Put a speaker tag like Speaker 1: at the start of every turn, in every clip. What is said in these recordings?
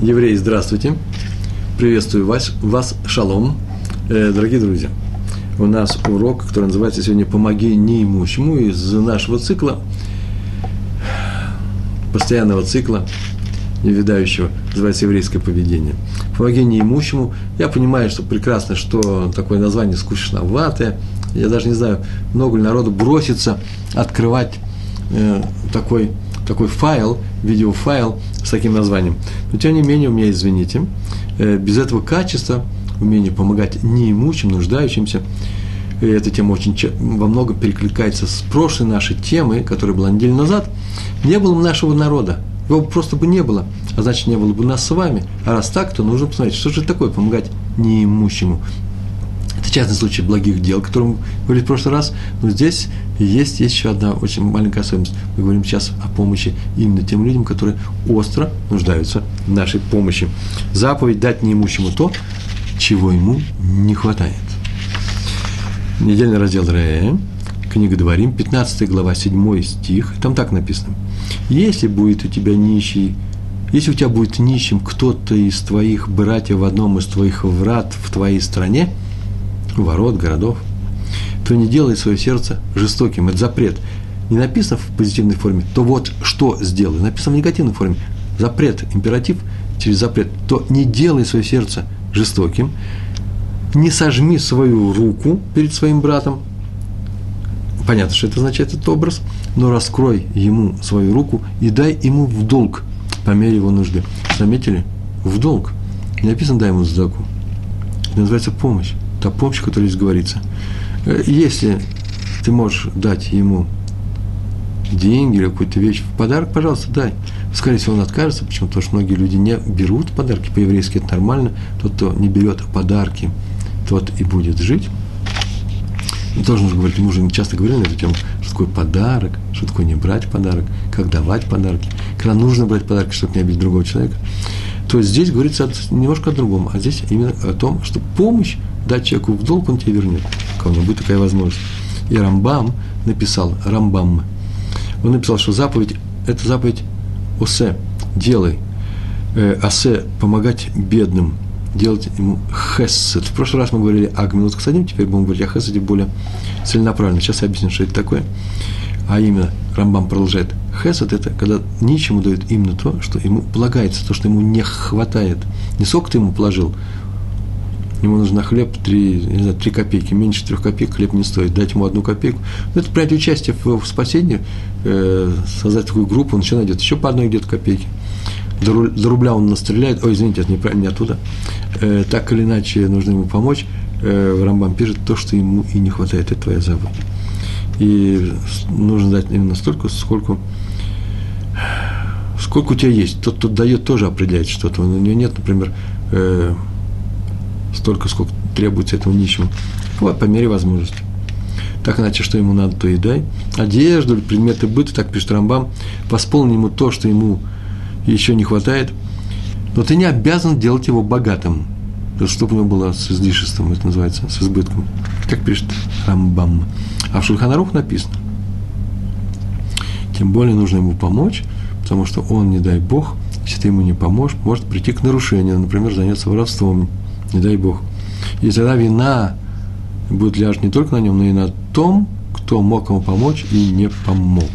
Speaker 1: Евреи, здравствуйте. Приветствую вас, вас шалом. Э, дорогие друзья, у нас урок, который называется сегодня «Помоги неимущему» из нашего цикла, постоянного цикла, невидающего, называется «Еврейское поведение». «Помоги неимущему». Я понимаю, что прекрасно, что такое название скучноватое. Я даже не знаю, много ли народу бросится открывать э, такой такой файл, видеофайл с таким названием. Но тем не менее, у меня, извините, э, без этого качества, умения помогать неимущим, нуждающимся, и эта тема очень во многом перекликается с прошлой нашей темой, которая была неделю назад, не было бы нашего народа, его просто бы не было, а значит, не было бы нас с вами. А раз так, то нужно посмотреть, что же такое помогать неимущему. Это частный случай благих дел, о котором мы говорили в прошлый раз, но здесь есть, еще одна очень маленькая особенность. Мы говорим сейчас о помощи именно тем людям, которые остро нуждаются в нашей помощи. Заповедь дать неимущему то, чего ему не хватает. Недельный раздел Ре, книга Дворим, 15 глава, 7 стих, там так написано. «Если будет у тебя нищий, если у тебя будет нищим кто-то из твоих братьев в одном из твоих врат в твоей стране, ворот, городов, то не делай свое сердце жестоким. Это запрет. Не написано в позитивной форме, то вот что сделай. Написано в негативной форме. Запрет, императив через запрет. То не делай свое сердце жестоким, не сожми свою руку перед своим братом. Понятно, что это означает этот образ, но раскрой ему свою руку и дай ему в долг по мере его нужды. Заметили? В долг. Не написано дай ему сдаку. Это называется помощь та помощь, о которой здесь говорится. Э, если ты можешь дать ему деньги или какую-то вещь в подарок, пожалуйста, дай. Скорее всего, он откажется, почему? Потому что многие люди не берут подарки, по-еврейски это нормально. Тот, кто не берет подарки, тот и будет жить. И тоже нужно говорить, мы уже часто говорили на эту тему, что такое подарок, что такое не брать подарок, как давать подарки, когда нужно брать подарки, чтобы не обидеть другого человека. То есть здесь говорится немножко о другом, а здесь именно о том, что помощь дать человеку в долг, он тебе вернет. У него будет такая возможность. И Рамбам написал, Рамбам, он написал, что заповедь, это заповедь Осе, делай. Э, Осе, помогать бедным, делать ему хессет. В прошлый раз мы говорили о гминут садим, теперь будем говорить о хессете более целенаправленно. Сейчас я объясню, что это такое. А именно, Рамбам продолжает, хесед – это когда ничему дают именно то, что ему полагается, то, что ему не хватает. Не сколько ты ему положил, ему нужно хлеб 3, не знаю, 3 копейки, меньше 3 копеек хлеб не стоит, дать ему одну копейку. Ну, это принять участие в, в спасении, э, создать такую группу, он еще найдет еще по одной где-то копейки. До, до рубля он настреляет, ой, извините, это не, не оттуда. Э, так или иначе, нужно ему помочь. Э, Рамбам пишет то, что ему и не хватает, это твоя забота. И нужно дать именно столько, сколько, сколько у тебя есть. Тот, кто дает, тоже определяет что-то. У него нет, например, э, столько, сколько требуется этому нищему. Вот, по мере возможности. Так иначе, что ему надо, то и дай. Одежду, предметы быта, так пишет Рамбам, восполни ему то, что ему еще не хватает, но ты не обязан делать его богатым, чтобы у него было с излишеством, это называется, с избытком. Как пишет Рамбам. А в Шульханарух написано. Тем более нужно ему помочь, потому что он, не дай Бог, если ты ему не поможешь, может прийти к нарушению, например, заняться воровством, не дай Бог. И тогда вина будет лежать не только на нем, но и на том, кто мог ему помочь и не помог.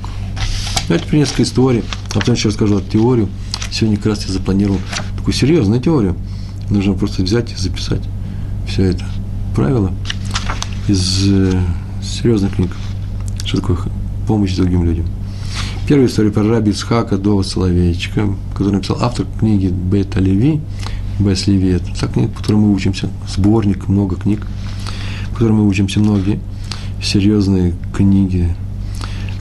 Speaker 1: Давайте при несколько историй, а потом еще расскажу эту теорию. Сегодня как раз я запланировал такую серьезную теорию. Нужно просто взять и записать все это правило из э, серьезных книг. Что такое помощь другим людям. Первая история про раби Ицхака Дова Соловейчика, который написал автор книги Бет Леви, Бес Леви, это та книга, по которой мы учимся, сборник, много книг, по мы учимся многие, серьезные книги.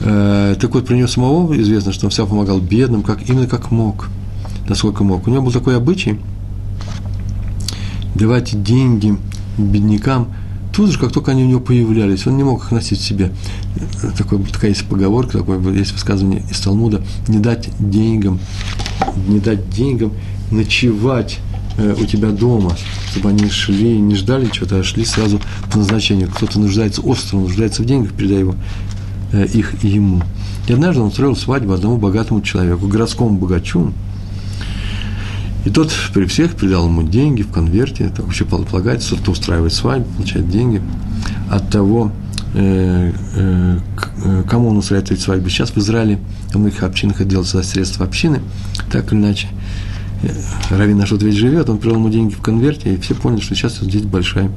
Speaker 1: Э, так вот, про него самого известно, что он всегда помогал бедным, как, именно как мог, насколько мог. У него был такой обычай давать деньги беднякам – тут же, как только они у него появлялись, он не мог их носить себе. Такой, такая есть поговорка, такое есть высказывание из Талмуда, не дать деньгам, не дать деньгам ночевать э, у тебя дома, чтобы они шли, не ждали чего-то, а шли сразу по назначению. Кто-то нуждается, остро нуждается в деньгах, передай его, э, их ему. И однажды он устроил свадьбу одному богатому человеку, городскому богачу, И тот при всех передал ему деньги в конверте, так вообще полагается, кто устраивает свадьбу, получает деньги от того, э, э, э, кому он устраивает эти свадьбы. Сейчас в Израиле в многих общинах это делается за средства общины, так или иначе. Равин наш ведь живет, он привел ему деньги в конверте, и все поняли, что сейчас здесь большая,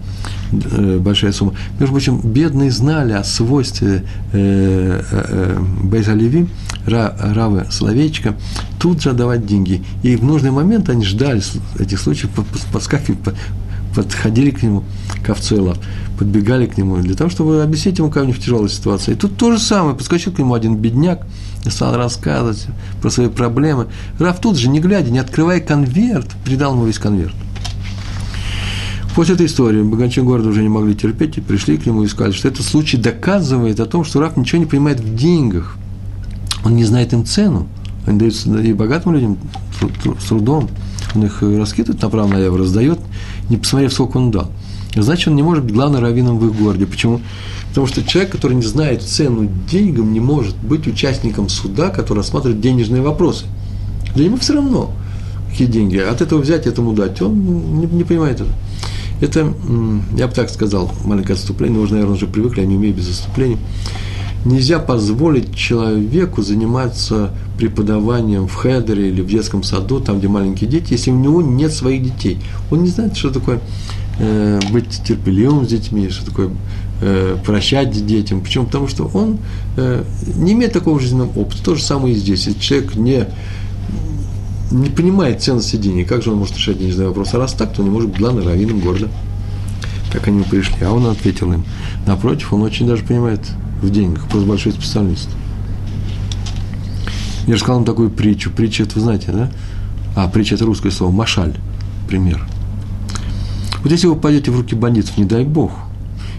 Speaker 1: большая сумма. Между прочим, бедные знали о свойстве э, э, Бейза Леви, Равы Соловейчика, тут же отдавать деньги. И в нужный момент они ждали этих случаев, подскакивали, подходили к нему, к Овцуэлав, подбегали к нему для того, чтобы объяснить ему, у них тяжелая ситуация. И тут то же самое, подскочил к нему один бедняк и стал рассказывать про свои проблемы. Раф тут же, не глядя, не открывая конверт, передал ему весь конверт. После этой истории богачи города уже не могли терпеть и пришли к нему и сказали, что этот случай доказывает о том, что Раф ничего не понимает в деньгах. Он не знает им цену. Они даются и богатым людям с трудом. Он их раскидывает направо-налево, раздает, не посмотрев, сколько он дал. Значит, он не может быть главным раввином в их городе. Почему? Потому что человек, который не знает цену деньгам, не может быть участником суда, который рассматривает денежные вопросы. Для него все равно, какие деньги. От этого взять, этому дать. Он не, не понимает это. Это, я бы так сказал, маленькое отступление, уже, наверное, уже привыкли, я не умею без отступления. Нельзя позволить человеку заниматься преподаванием в хедере или в детском саду, там, где маленькие дети, если у него нет своих детей. Он не знает, что такое э, быть терпеливым с детьми, что такое э, прощать детям. Почему? Потому что он э, не имеет такого жизненного опыта. То же самое и здесь. Если человек не, не понимает ценности денег, как же он может решать денежный вопрос? А раз так, то он не может быть главным раввином города. Как они пришли. А он ответил им. Напротив, он очень даже понимает в деньгах, просто большой специалист. Я же сказал вам такую притчу. Притча, это вы знаете, да? А, притча – это русское слово. Машаль, пример. Вот если вы пойдете в руки бандитов, не дай бог,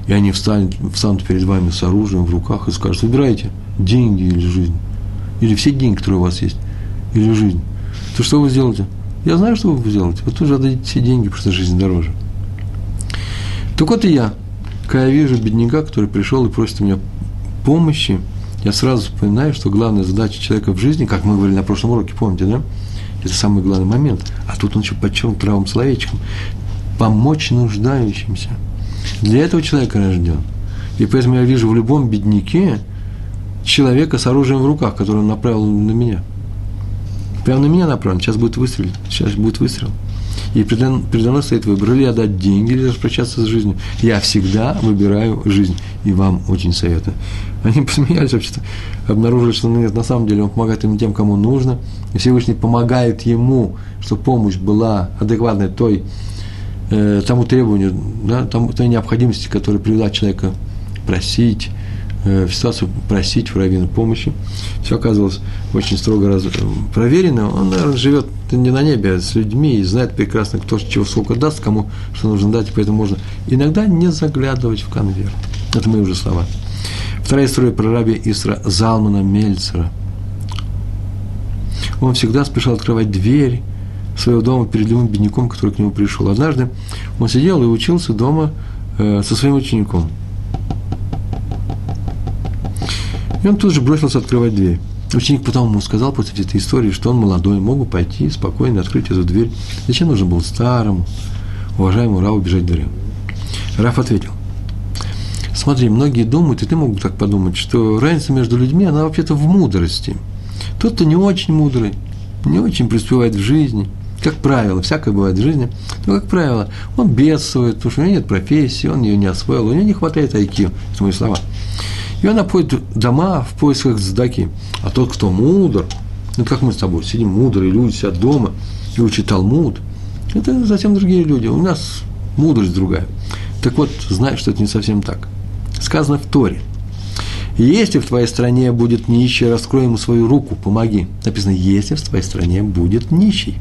Speaker 1: и они встанут, встанут перед вами с оружием в руках и скажут, выбирайте деньги или жизнь. Или все деньги, которые у вас есть, или жизнь. То что вы сделаете? Я знаю, что вы сделаете. Вы тоже отдадите все деньги, потому что жизнь дороже. Так вот и я, когда я вижу бедняка, который пришел и просит у меня помощи, я сразу вспоминаю, что главная задача человека в жизни, как мы говорили на прошлом уроке, помните, да? Это самый главный момент. А тут он еще подчеркнут правым словечком помочь нуждающимся. Для этого человек рожден. И поэтому я вижу в любом бедняке человека с оружием в руках, который он направил на меня. Прямо на меня направлен. Сейчас будет выстрел. Сейчас будет выстрел. И передо мной стоит выбор, или отдать деньги, или распрощаться с жизнью. Я всегда выбираю жизнь, и вам очень советую. Они посмеялись вообще-то, обнаружили, что нет, на самом деле он помогает им тем, кому нужно, и Всевышний помогает ему, чтобы помощь была адекватной той э, тому требованию, да, тому, той необходимости, которая привела человека просить, э, в ситуацию просить в раввина помощи. Все оказалось очень строго раз, проверено. Он, наверное, живет не на небе, а с людьми и знает прекрасно, кто чего сколько даст, кому что нужно дать, и поэтому можно иногда не заглядывать в конверт. Это мои уже слова. Вторая история про раби Исра Залмана Мельцера. Он всегда спешил открывать дверь своего дома перед любым бедняком, который к нему пришел. Однажды он сидел и учился дома э, со своим учеником. И он тут же бросился открывать дверь. Ученик потом ему сказал после этой истории, что он молодой, мог бы пойти спокойно открыть эту дверь. Зачем нужно было старому, уважаемому Раву бежать дверью? Раф ответил, смотри, многие думают, и ты мог бы так подумать, что разница между людьми, она вообще-то в мудрости. Тот, кто не очень мудрый, не очень преуспевает в жизни, как правило, всякое бывает в жизни, но, как правило, он бедствует, потому что у него нет профессии, он ее не освоил, у него не хватает IQ, это мои слова. И он обходит дома в поисках здаки. А тот, кто мудр, ну, как мы с тобой сидим, мудрые люди сидят дома и учат Талмуд, это затем другие люди. У нас мудрость другая. Так вот, знай, что это не совсем так. Сказано в Торе. Если в твоей стране будет нищий, раскрой ему свою руку, помоги. Написано, если в твоей стране будет нищий.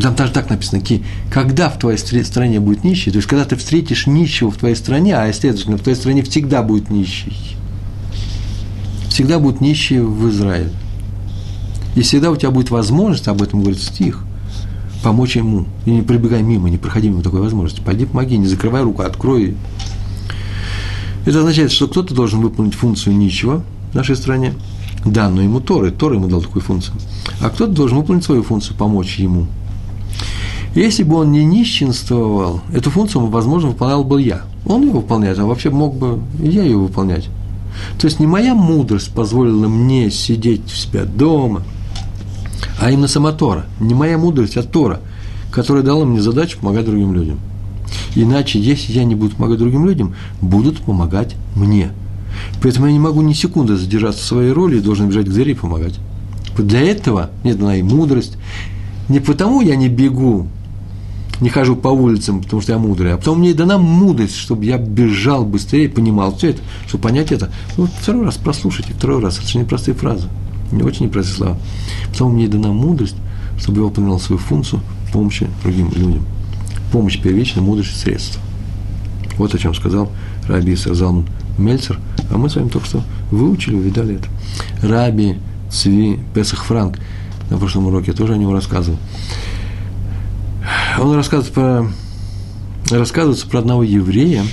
Speaker 1: Там даже так написано, когда в твоей стране будет нищий, то есть когда ты встретишь нищего в твоей стране, а естественно, в твоей стране всегда будет нищий. Всегда будет нищий в Израиле. И всегда у тебя будет возможность, об этом говорит стих, помочь ему. И не прибегай мимо, не проходи мимо такой возможности. Пойди помоги, не закрывай руку, открой. Это означает, что кто-то должен выполнить функцию нищего в нашей стране, данную ему Торы. Тора ему дал такую функцию. А кто-то должен выполнить свою функцию, помочь ему – Если бы он не нищенствовал, эту функцию, возможно, выполнял бы я. Он ее выполняет, а вообще мог бы я ее выполнять. То есть не моя мудрость позволила мне сидеть у себя дома, а именно сама Тора. Не моя мудрость, а Тора, которая дала мне задачу помогать другим людям. Иначе, если я не буду помогать другим людям, будут помогать мне. Поэтому я не могу ни секунды задержаться в своей роли и должен бежать к двери и помогать. Для этого мне дана и мудрость. Не потому я не бегу, не хожу по улицам, потому что я мудрый, а потом мне дана мудрость, чтобы я бежал быстрее, понимал все это, чтобы понять это. Ну, второй раз прослушайте, второй раз. Это же непростые фразы, не очень непростые слова. Потом мне дана мудрость, чтобы я выполнял свою функцию помощи другим людям. Помощь первичная, мудрость средства. Вот о чем сказал Раби Залман Мельцер, а мы с вами только что выучили, увидали это. Раби Цви Песах Франк, на прошлом уроке я тоже о нем рассказывал. Он рассказывает про, рассказывается про одного еврея,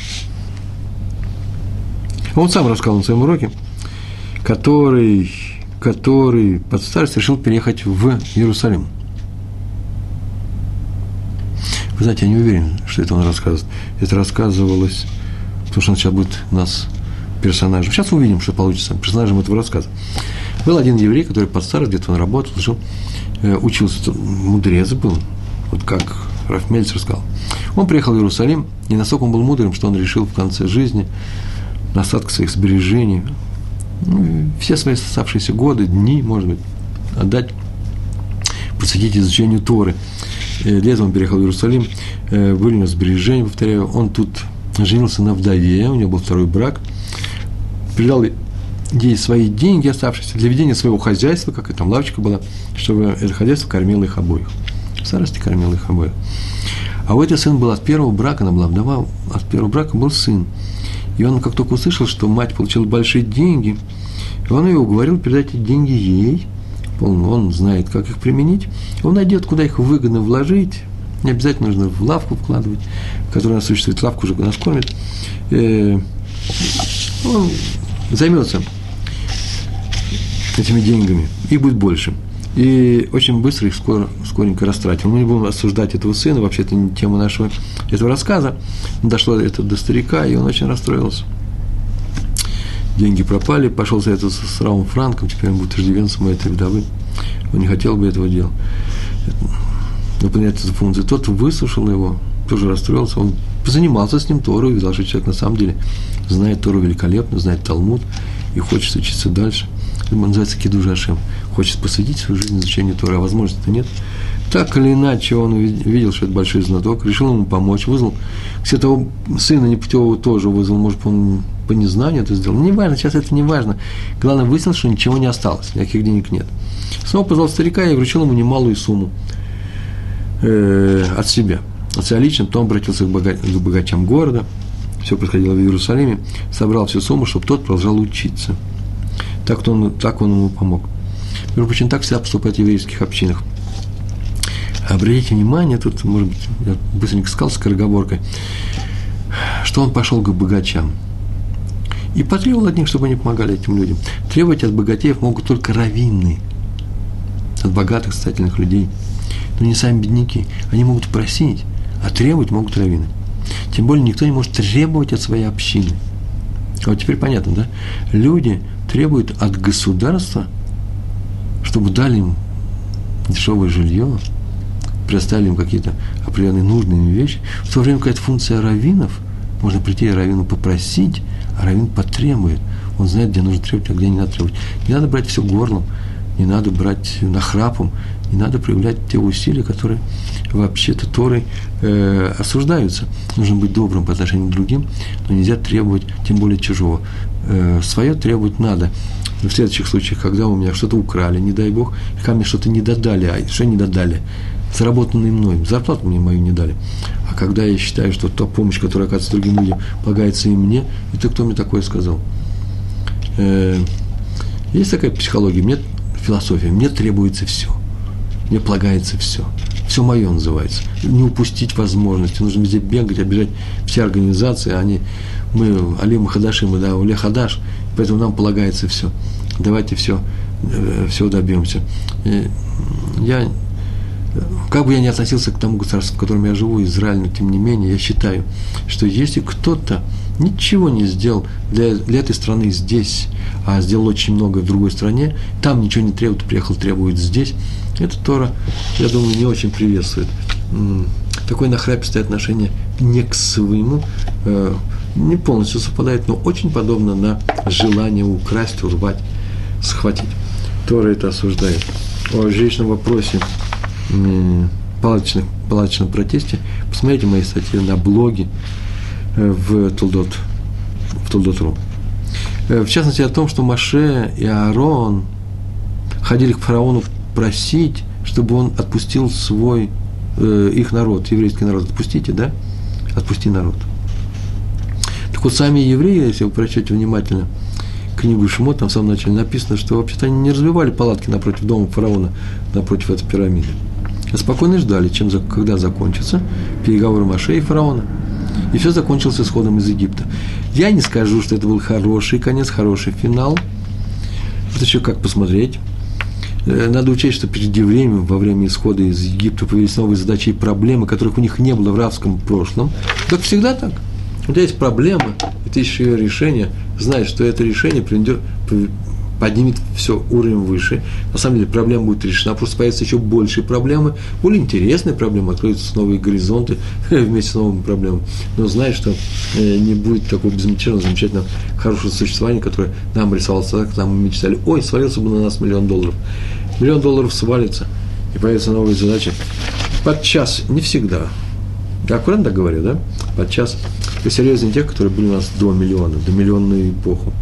Speaker 1: он сам рассказал на своем уроке, который, который под старость решил переехать в Иерусалим. Вы знаете, я не уверен, что это он рассказывает. Это рассказывалось, потому что он сейчас будет нас персонажем. Сейчас увидим, что получится персонажем этого рассказа. Был один еврей, который под старость, где-то он работал, жил, э, учился, мудрец был, вот как Раф Мельцер сказал. Он приехал в Иерусалим, и настолько он был мудрым, что он решил в конце жизни на остатках своих сбережений, ну, все свои оставшиеся годы, дни, может быть, отдать, посвятить изучению Торы. Э, этого он переехал в Иерусалим, э, были у него сбережения, повторяю, он тут женился на вдове, у него был второй брак, передал ей свои деньги оставшиеся для ведения своего хозяйства, как и там лавочка была, чтобы это хозяйство кормило их обоих. В старости кормило их обоих. А у этого сын был от первого брака, она была вдова, от первого брака был сын. И он как только услышал, что мать получила большие деньги, он ее уговорил передать эти деньги ей, он, он знает, как их применить, он найдет, куда их выгодно вложить, не обязательно нужно в лавку вкладывать, в которой у нас существует лавка, уже нас кормит. Э, он займется этими деньгами, и будет больше. И очень быстро их скоро, скоренько растратил. Мы не будем осуждать этого сына, вообще это не тема нашего этого рассказа. Дошло это до старика, и он очень расстроился. Деньги пропали, пошел за это с Равом Франком, теперь он будет иждивенцем этой вдовы. Он не хотел бы этого делать. Выполнять эту функцию. Тот выслушал его, тоже расстроился, он занимался с ним Тору, видел, что человек на самом деле знает Тору великолепно, знает Талмуд и хочет учиться дальше – называется Киду Жашем, хочет посвятить свою жизнь изучению Тора, а возможности нет. Так или иначе, он видел, что это большой знаток, решил ему помочь, вызвал, кстати, того сына непутевого тоже вызвал, может, он по незнанию это сделал. Не важно, сейчас это не важно. Главное, выяснил, что ничего не осталось, никаких денег нет. Снова позвал старика и вручил ему немалую сумму э, от себя, от себя лично, потом обратился к, бога, к богачам города, все происходило в Иерусалиме, собрал всю сумму, чтобы тот продолжал учиться – так он, так он ему помог. Между прочим, так всегда поступают в еврейских общинах. Обратите внимание, тут, может быть, я быстренько сказал с скороговоркой, что он пошел к богачам. И потребовал от них, чтобы они помогали этим людям. Требовать от богатеев могут только раввины, от богатых, состоятельных людей. Но не сами бедняки. Они могут просить, а требовать могут раввины. Тем более никто не может требовать от своей общины. А вот теперь понятно, да? Люди требует от государства, чтобы дали им дешевое жилье, предоставили им какие-то определенные нужные им вещи, в то время как это функция раввинов, можно прийти и раввину попросить, а раввин потребует. Он знает, где нужно требовать, а где не надо требовать. Не надо брать все горлом, не надо брать нахрапом, не надо проявлять те усилия, которые вообще-то Торой э, осуждаются. Нужно быть добрым по отношению к другим, но нельзя требовать, тем более чужого. Э, свое требовать надо. В следующих случаях, когда у меня что-то украли, не дай бог, когда мне что-то не додали, а что не додали? Заработанные мной, зарплату мне мою не дали. А когда я считаю, что та помощь, которая оказывается другим людям, полагается и мне, это кто мне такое сказал? Э, есть такая психология, мне философия, мне требуется все. Мне полагается все. Все мое называется. Не упустить возможности. Нужно везде бегать, обижать все организации. Они, мы, Алим Хадаши, мы, да, Уле Хадаш, поэтому нам полагается все. Давайте все, э, все добьемся. И я Как бы я ни относился к тому государству, в котором я живу, Израиль, но тем не менее, я считаю, что если кто-то ничего не сделал для, для этой страны здесь, а сделал очень много в другой стране, там ничего не требует, приехал, требует здесь, это Тора, я думаю, не очень приветствует. Такое нахрапистое отношение не к своему, э, не полностью совпадает, но очень подобно на желание украсть, урвать, схватить. Тора это осуждает. О жилищном вопросе палаточных, палаточном протесте, посмотрите мои статьи на блоге в Тулдот, в Тулдот.ру. Э, в частности, о том, что Маше и Аарон ходили к фараону просить, чтобы он отпустил свой, э, их народ, еврейский народ. Отпустите, да? Отпусти народ. Так вот, сами евреи, если вы прочтете внимательно книгу Шимот, там в самом начале написано, что вообще-то они не развивали палатки напротив дома фараона, напротив этой пирамиды а спокойно ждали, чем, когда закончатся переговоры Маше и фараона. И все закончилось исходом из Египта. Я не скажу, что это был хороший конец, хороший финал. Это еще как посмотреть. Э, надо учесть, что перед евреями во время исхода из Египта появились новые задачи и проблемы, которых у них не было в рабском прошлом. Так всегда так. У тебя есть проблема, и ты ищешь ее решение, знаешь, что это решение приведет, поднимет все уровень выше. На самом деле проблема будет решена, просто появятся еще большие проблемы, более интересные проблемы, откроются новые горизонты вместе с новыми проблемами. Но знай, что э, не будет такого безмятежного, замечательного, хорошего существования, которое нам рисовалось тогда, когда мы мечтали, ой, свалился бы на нас миллион долларов. Миллион долларов свалится, и появятся новые задачи. Подчас, не всегда, я аккуратно так говорю, да? Подчас посерьезнее тех, которые были у нас до миллиона, до миллионную эпоху.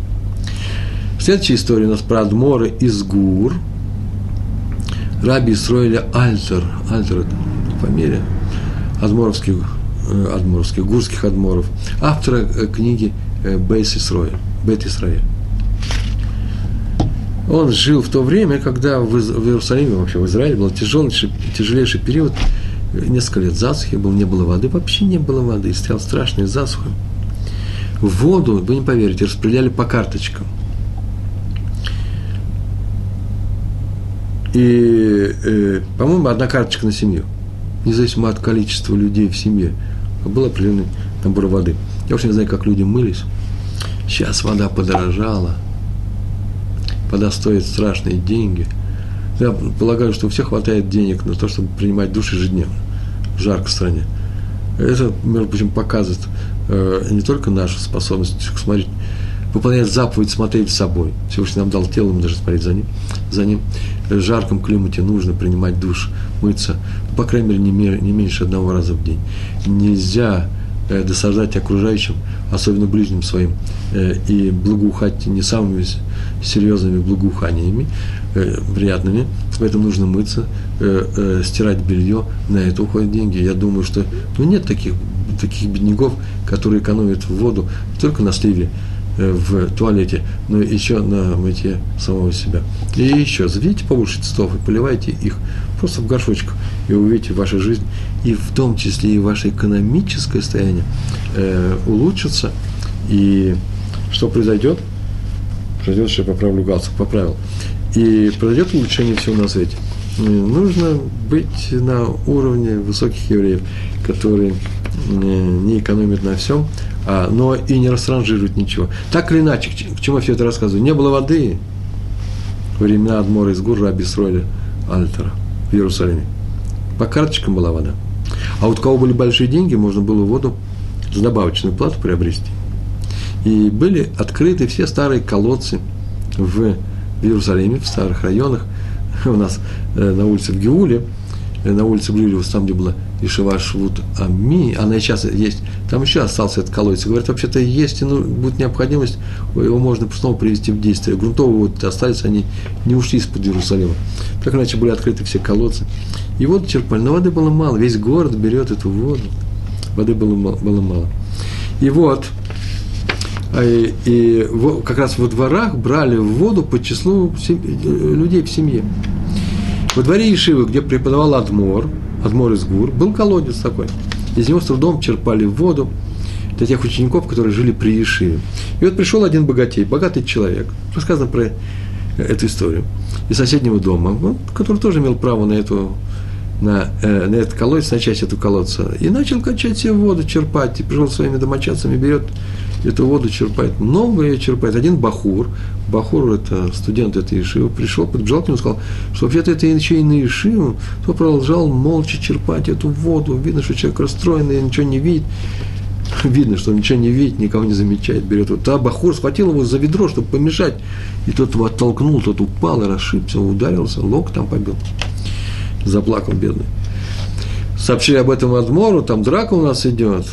Speaker 1: Следующая история у нас про Адмора из Гур. Раби Исроиля Альтер. Альтер – фамилия. Адморовских, э, адморовских, гурских адморов. Автора э, книги э, Бейс Исроиль. Бет Исраиль. Он жил в то время, когда в, Иерусалиме, вообще в Израиле, был тяжелейший, тяжелейший период, несколько лет засухи был, не было воды, вообще не было воды, стоял страшный засуха. Воду, вы не поверите, распределяли по карточкам – И, э, по-моему, одна карточка на семью, независимо от количества людей в семье. Был определенный набор воды. Я уж не знаю, как люди мылись. Сейчас вода подорожала. Вода стоит страшные деньги. Я полагаю, что у всех хватает денег на то, чтобы принимать душ ежедневно. Жарко в стране. Это, между прочим, показывает э, не только нашу способность смотреть выполнять заповедь смотреть за собой. Всевышний нам дал тело, мы должны смотреть за ним. За ним. В жарком климате нужно принимать душ, мыться, по крайней мере, не, не меньше одного раза в день. Нельзя э, досаждать окружающим, особенно ближним своим, э, и благоухать не самыми серьезными благоуханиями, э, приятными, поэтому нужно мыться, э, э, стирать белье, на это уходят деньги. Я думаю, что ну, нет таких, таких бедняков, которые экономят воду только на сливе в туалете, но еще на мытье самого себя. И еще, заведите побольше цветов и поливайте их просто в горшочках, и увидите вашу жизнь, и в том числе и ваше экономическое состояние э, улучшится. И что произойдет? Произойдет, что я поправлю галстук, поправил. И произойдет улучшение всего на свете. Нужно быть на уровне высоких евреев, которые не экономят на всем, но и не растранжируют ничего. Так или иначе, к чему я все это рассказываю? Не было воды во времена Адмора из Гурра, Абисроиля, Альтера в Иерусалиме. По карточкам была вода. А вот у кого были большие деньги, можно было воду за добавочную плату приобрести. И были открыты все старые колодцы в Иерусалиме, в старых районах. У нас э, на улице в Геуле, э, на улице Блюлевус, там, где была Ишива Швуд Ами, она и сейчас есть, там еще остался этот колодец. Говорят, вообще-то есть, ну, будет необходимость, его можно снова привести в действие. Грунтовые вот остались, они не ушли из-под Иерусалима. Так иначе были открыты все колодцы. И воду черпали, но воды было мало, весь город берет эту воду. Воды было, было мало. И вот, а, и, и как раз во дворах брали воду по числу э, людей в семье. Во дворе Ишивы, где преподавал Адмор, Адмор из Гур, был колодец такой. Из него с трудом черпали воду для тех учеников, которые жили при Ешиве. И вот пришел один богатей, богатый человек, рассказано про эту историю, из соседнего дома, который тоже имел право на эту на, э, на этот колодец, на часть этого колодца, и начал качать себе воду, черпать, и пришел своими домочадцами, берет эту воду, черпает, много ее черпает. Один Бахур, Бахур, это студент этой Ишивы, пришел, подбежал к нему сказал, что вообще-то это еще и на Ишиву, то продолжал молча черпать эту воду, видно, что человек расстроенный, ничего не видит, видно, что он ничего не видит, никого не замечает, берет. Вот. А Бахур схватил его за ведро, чтобы помешать, и тот его оттолкнул, тот упал и расшибся, ударился, лок там побил заплакал бедный. Сообщили об этом Адмору, там драка у нас идет.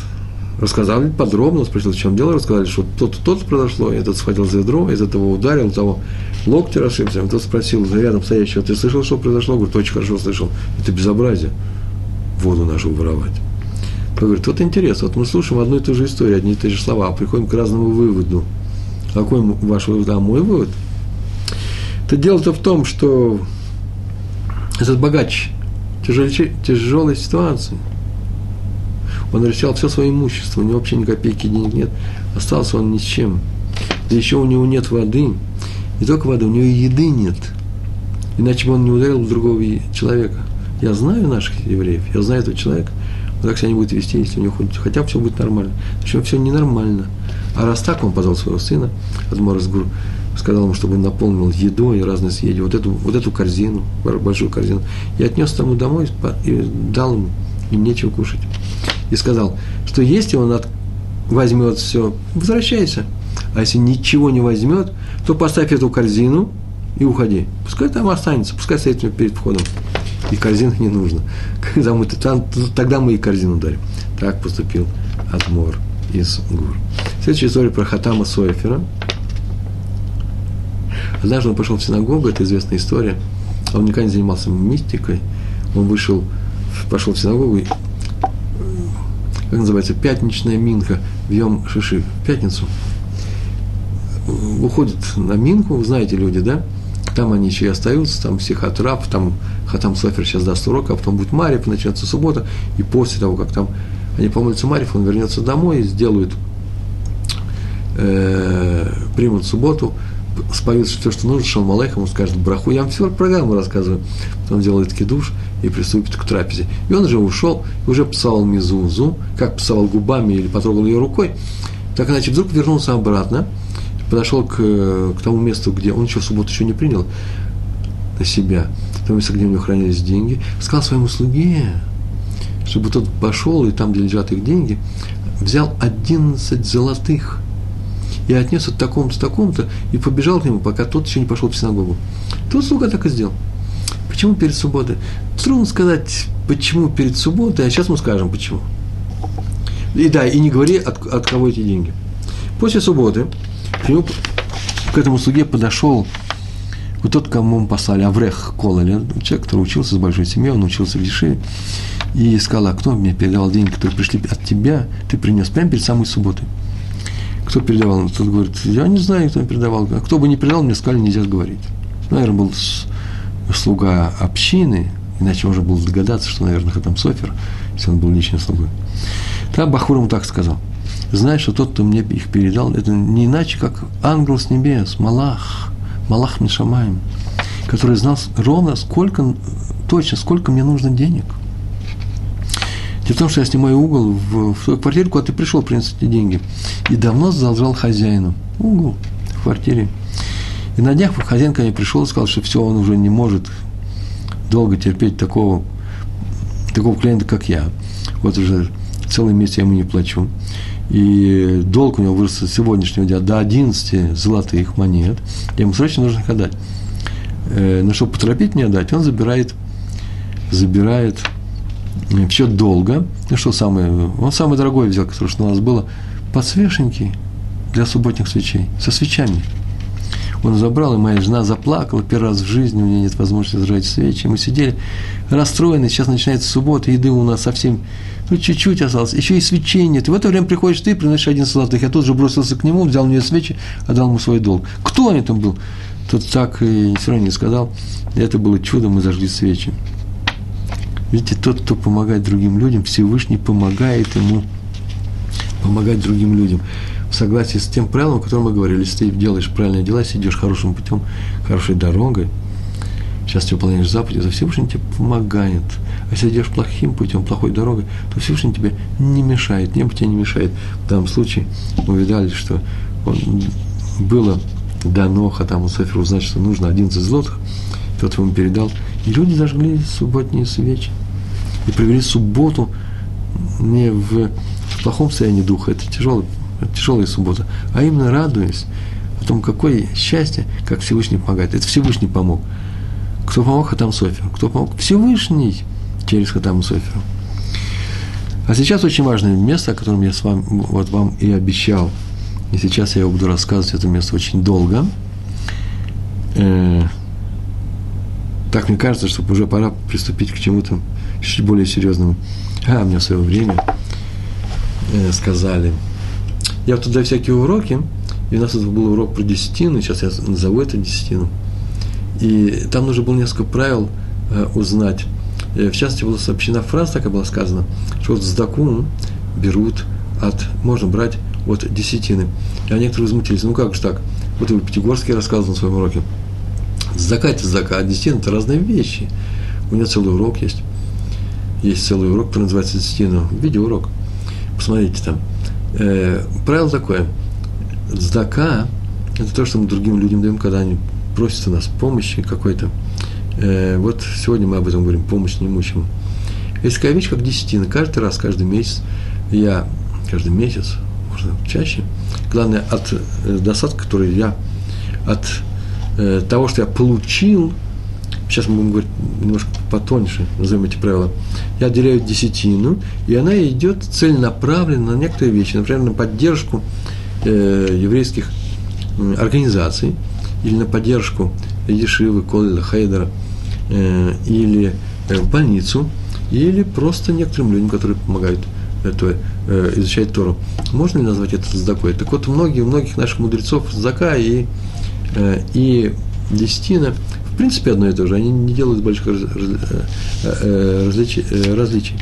Speaker 1: Рассказали подробно, спросил, в чем дело, рассказали, что то-то, то-то произошло, и этот схватил за ядро, из этого ударил, того локти расшибся. И тот спросил рядом стоящего, ты слышал, что произошло? Говорит, очень хорошо слышал. Это безобразие, воду нашу воровать. Тот говорит, вот интересно, вот мы слушаем одну и ту же историю, одни и те же слова, а приходим к разному выводу. Какой ваш вывод? А мой вывод? Это дело-то в том, что этот богач тяжелой, тяжелой ситуации. Он растерял все свое имущество, у него вообще ни копейки денег нет, остался он ни с чем. Да еще у него нет воды, не только воды, у него и еды нет. Иначе бы он не ударил другого человека. Я знаю наших евреев, я знаю этого человека. Вот так себя не будет вести, если у него хоть, хотя бы все будет нормально. Причем все ненормально. А раз так, он позвал своего сына, Адморас Гур, сказал ему, чтобы он наполнил едой и разные съеди, вот эту, вот эту корзину, большую корзину, и отнес тому домой и дал ему, им нечего кушать. И сказал, что если он от, возьмет все, возвращайся. А если ничего не возьмет, то поставь эту корзину и уходи. Пускай там останется, пускай стоит перед входом. И корзины не нужно. Когда мы там, тогда мы и корзину дарим. Так поступил Адмор из Гур. Следующая история про Хатама Сойфера – Однажды он пошел в синагогу, это известная история. Он никогда не занимался мистикой. Он вышел, пошел в синагогу, как называется, пятничная минка Йом Шиши, в пятницу. Уходит на минку, знаете люди, да? Там они еще и остаются, там все хатрап, там Хатам Софер сейчас даст урок, а потом будет Марьев, начнется суббота, и после того, как там они помолятся Марьев, он вернется домой и сделают, э, примут субботу, споют все, что нужно, Шалом Алейхам, он скажет браху. Я вам всю программу рассказываю. Он делает кидуш и приступит к трапезе. И он уже ушел, и уже псал мизузу, как псал губами или потрогал ее рукой. Так иначе вдруг вернулся обратно, подошел к, к тому месту, где он еще в субботу еще не принял на себя, к тому месту, где у него хранились деньги, сказал своему слуге, чтобы тот пошел, и там, где лежат их деньги, взял 11 золотых – и отнес это такому-то, такому-то, и побежал к нему, пока тот еще не пошел в синагогу. Тот слуга так и сделал. Почему перед субботой? Трудно сказать, почему перед субботой, а сейчас мы скажем, почему. И да, и не говори, от, от кого эти деньги. После субботы к, нему, к этому слуге подошел вот тот, кому мы послали, Аврех Кололен, человек, который учился с большой семьей, он учился в Ешиве, и сказал, а кто мне передавал деньги, которые пришли от тебя, ты принес прямо перед самой субботой. Кто передавал? Тот говорит, я не знаю, кто передавал. А кто бы не передал, мне сказали, нельзя говорить. Наверное, был слуга общины, иначе можно было догадаться, что, наверное, Хатам Софер, если он был личным слугой. Там Бахур ему так сказал. Знаешь, что тот, кто мне их передал, это не иначе, как ангел с небес, Малах, Малах Мишамаем, который знал ровно, сколько, точно, сколько мне нужно денег – Дело в том, что я снимаю угол в, в свою квартиру, куда ты пришел принести эти деньги. И давно задолжал хозяину. Угол в квартире. И на днях хозяин ко мне пришел и сказал, что все, он уже не может долго терпеть такого, такого клиента, как я. Вот уже целый месяц я ему не плачу. И долг у него вырос с сегодняшнего дня до 11 золотых монет. Я ему срочно нужно их отдать. Э, но чтобы поторопить мне отдать, он забирает, забирает все долго. Ну, что самое, он самый дорогой взял, который что у нас было, подсвечники для субботних свечей, со свечами. Он забрал, и моя жена заплакала первый раз в жизни, у нее нет возможности зажечь свечи. Мы сидели расстроены, сейчас начинается суббота, еды у нас совсем, ну, чуть-чуть осталось, еще и свечей нет. И в это время приходишь ты, приносишь один золотых. Я тут же бросился к нему, взял у нее свечи, отдал ему свой долг. Кто он там был? Тот так и все равно не сказал. И это было чудо, мы зажгли свечи. Видите, тот, кто помогает другим людям, Всевышний помогает ему помогать другим людям. В согласии с тем правилом, о котором мы говорили, если ты делаешь правильные дела, если идешь хорошим путем, хорошей дорогой, сейчас ты выполняешь заповеди, за Всевышний тебе помогает. А если идешь плохим путем, плохой дорогой, то Всевышний тебе не мешает, небо тебе не мешает. В данном случае мы видали, что он, было дано Хатаму Соферу узнать, что нужно 11 злотых, тот ему передал, и люди зажгли субботние свечи и провели субботу не в, плохом состоянии духа, это тяжелый, это тяжелая суббота, а именно радуясь о том, какое счастье, как Всевышний помогает. Это Всевышний помог. Кто помог Хатам Соферу? Кто помог? Всевышний через Хатам Соферу. А сейчас очень важное место, о котором я с вами, вот вам и обещал. И сейчас я буду рассказывать это место очень долго. Э, так мне кажется, что уже пора приступить к чему-то чуть более серьезному. А, мне в свое время э, сказали. Я вот туда всякие уроки, и у нас это был урок про десятину, сейчас я назову это десятину. И там нужно было несколько правил э, узнать. Э, в частности, была сообщена фраза, такая была сказана, что вот сдаку берут от, можно брать от десятины. А некоторые возмутились, ну как же так? Вот Пятигорский рассказывал на своем уроке. Зака – это зака, а десятина – это разные вещи. У него целый урок есть. Есть целый урок, который называется десятина. Видеоурок. Посмотрите там. Э, правило такое. Зака – это то, что мы другим людям даем, когда они просят у нас помощи какой-то. Э, вот сегодня мы об этом говорим, помощь неимущим. Есть такая вещь, как десятина. Каждый раз, каждый месяц я, каждый месяц, можно чаще, главное, от э, досад, которые я, от э, того, что я получил, сейчас мы будем говорить немножко потоньше, назовем эти правила, я отделяю десятину, и она идет целенаправленно на некоторые вещи, например, на поддержку э, еврейских э, организаций, или на поддержку Ешивы, Колля, Хейдера, э, или э, в больницу, или просто некоторым людям, которые помогают это, э, изучать Тору. Можно ли назвать это задакой? Так вот, многие, многих наших мудрецов задака и, и десятина в принципе одно и то же. Они не делают больших э, э, различий, э, различий.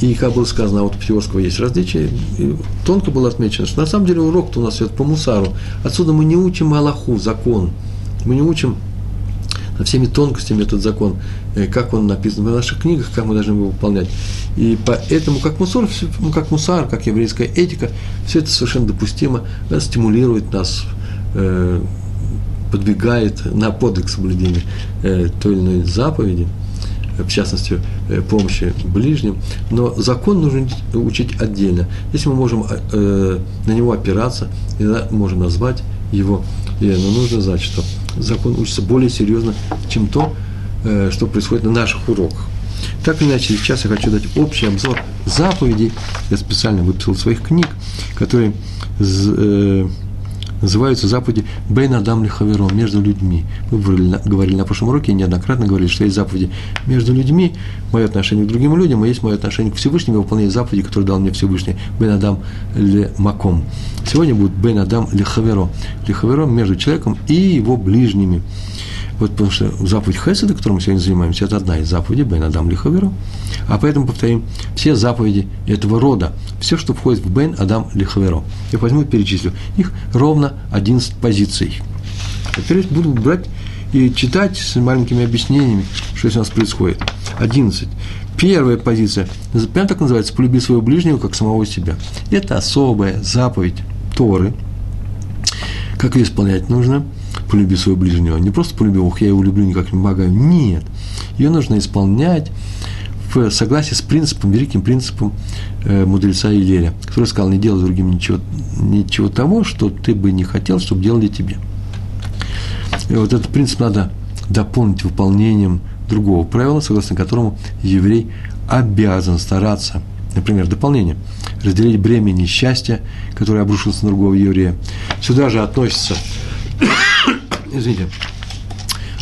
Speaker 1: И, как было сказано, а вот у Пятигорского есть различия, и тонко было отмечено, что на самом деле урок-то у нас идет по мусару. Отсюда мы не учим Аллаху, закон. Мы не учим всеми тонкостями этот закон, э, как он написан в наших книгах, как мы должны его выполнять. И поэтому, как мусор, ну, как мусар, как еврейская этика, все это совершенно допустимо, стимулирует нас, э, подвигает на подвиг соблюдения э, той или иной заповеди, в частности, помощи ближним, но закон нужно учить отдельно. Если мы можем на него опираться, тогда можем назвать его, но нужно знать, что закон учится более серьезно, чем то, э, что происходит на наших уроках. Так или иначе, сейчас я хочу дать общий обзор заповедей. Я специально выписал своих книг, которые э, называются заповеди Бейн Адам Лихаверо, между людьми. Мы говорили на прошлом уроке, неоднократно говорили, что есть заповеди между людьми, мое отношение к другим людям, и есть мое отношение к Всевышнему, выполнение заповеди, которые дал мне Всевышний, Бейн Адам Ле Маком. Сегодня будет Бейн Адам Лихаверо. Лихаверо между человеком и его ближними. Вот потому что заповедь Хеседа, которой мы сегодня занимаемся, это одна из заповедей Бен Адам Лихаверу. А поэтому повторим все заповеди этого рода, все, что входит в Бен Адам Лихаверу. Я возьму и перечислю. Их ровно 11 позиций. Теперь буду брать и читать с маленькими объяснениями, что здесь у нас происходит. 11. Первая позиция, прямо так называется, полюби своего ближнего, как самого себя. Это особая заповедь Торы. Как ее исполнять нужно – полюби своего ближнего. Не просто полюби, ох, я его люблю, никак не помогаю. Нет. Ее нужно исполнять в согласии с принципом, великим принципом э, мудреца Илеля, который сказал, не делай другим ничего, ничего того, что ты бы не хотел, чтобы делали тебе. И вот этот принцип надо дополнить выполнением другого правила, согласно которому еврей обязан стараться, например, дополнение, разделить бремя несчастья, которое обрушилось на другого еврея. Сюда же относится извините,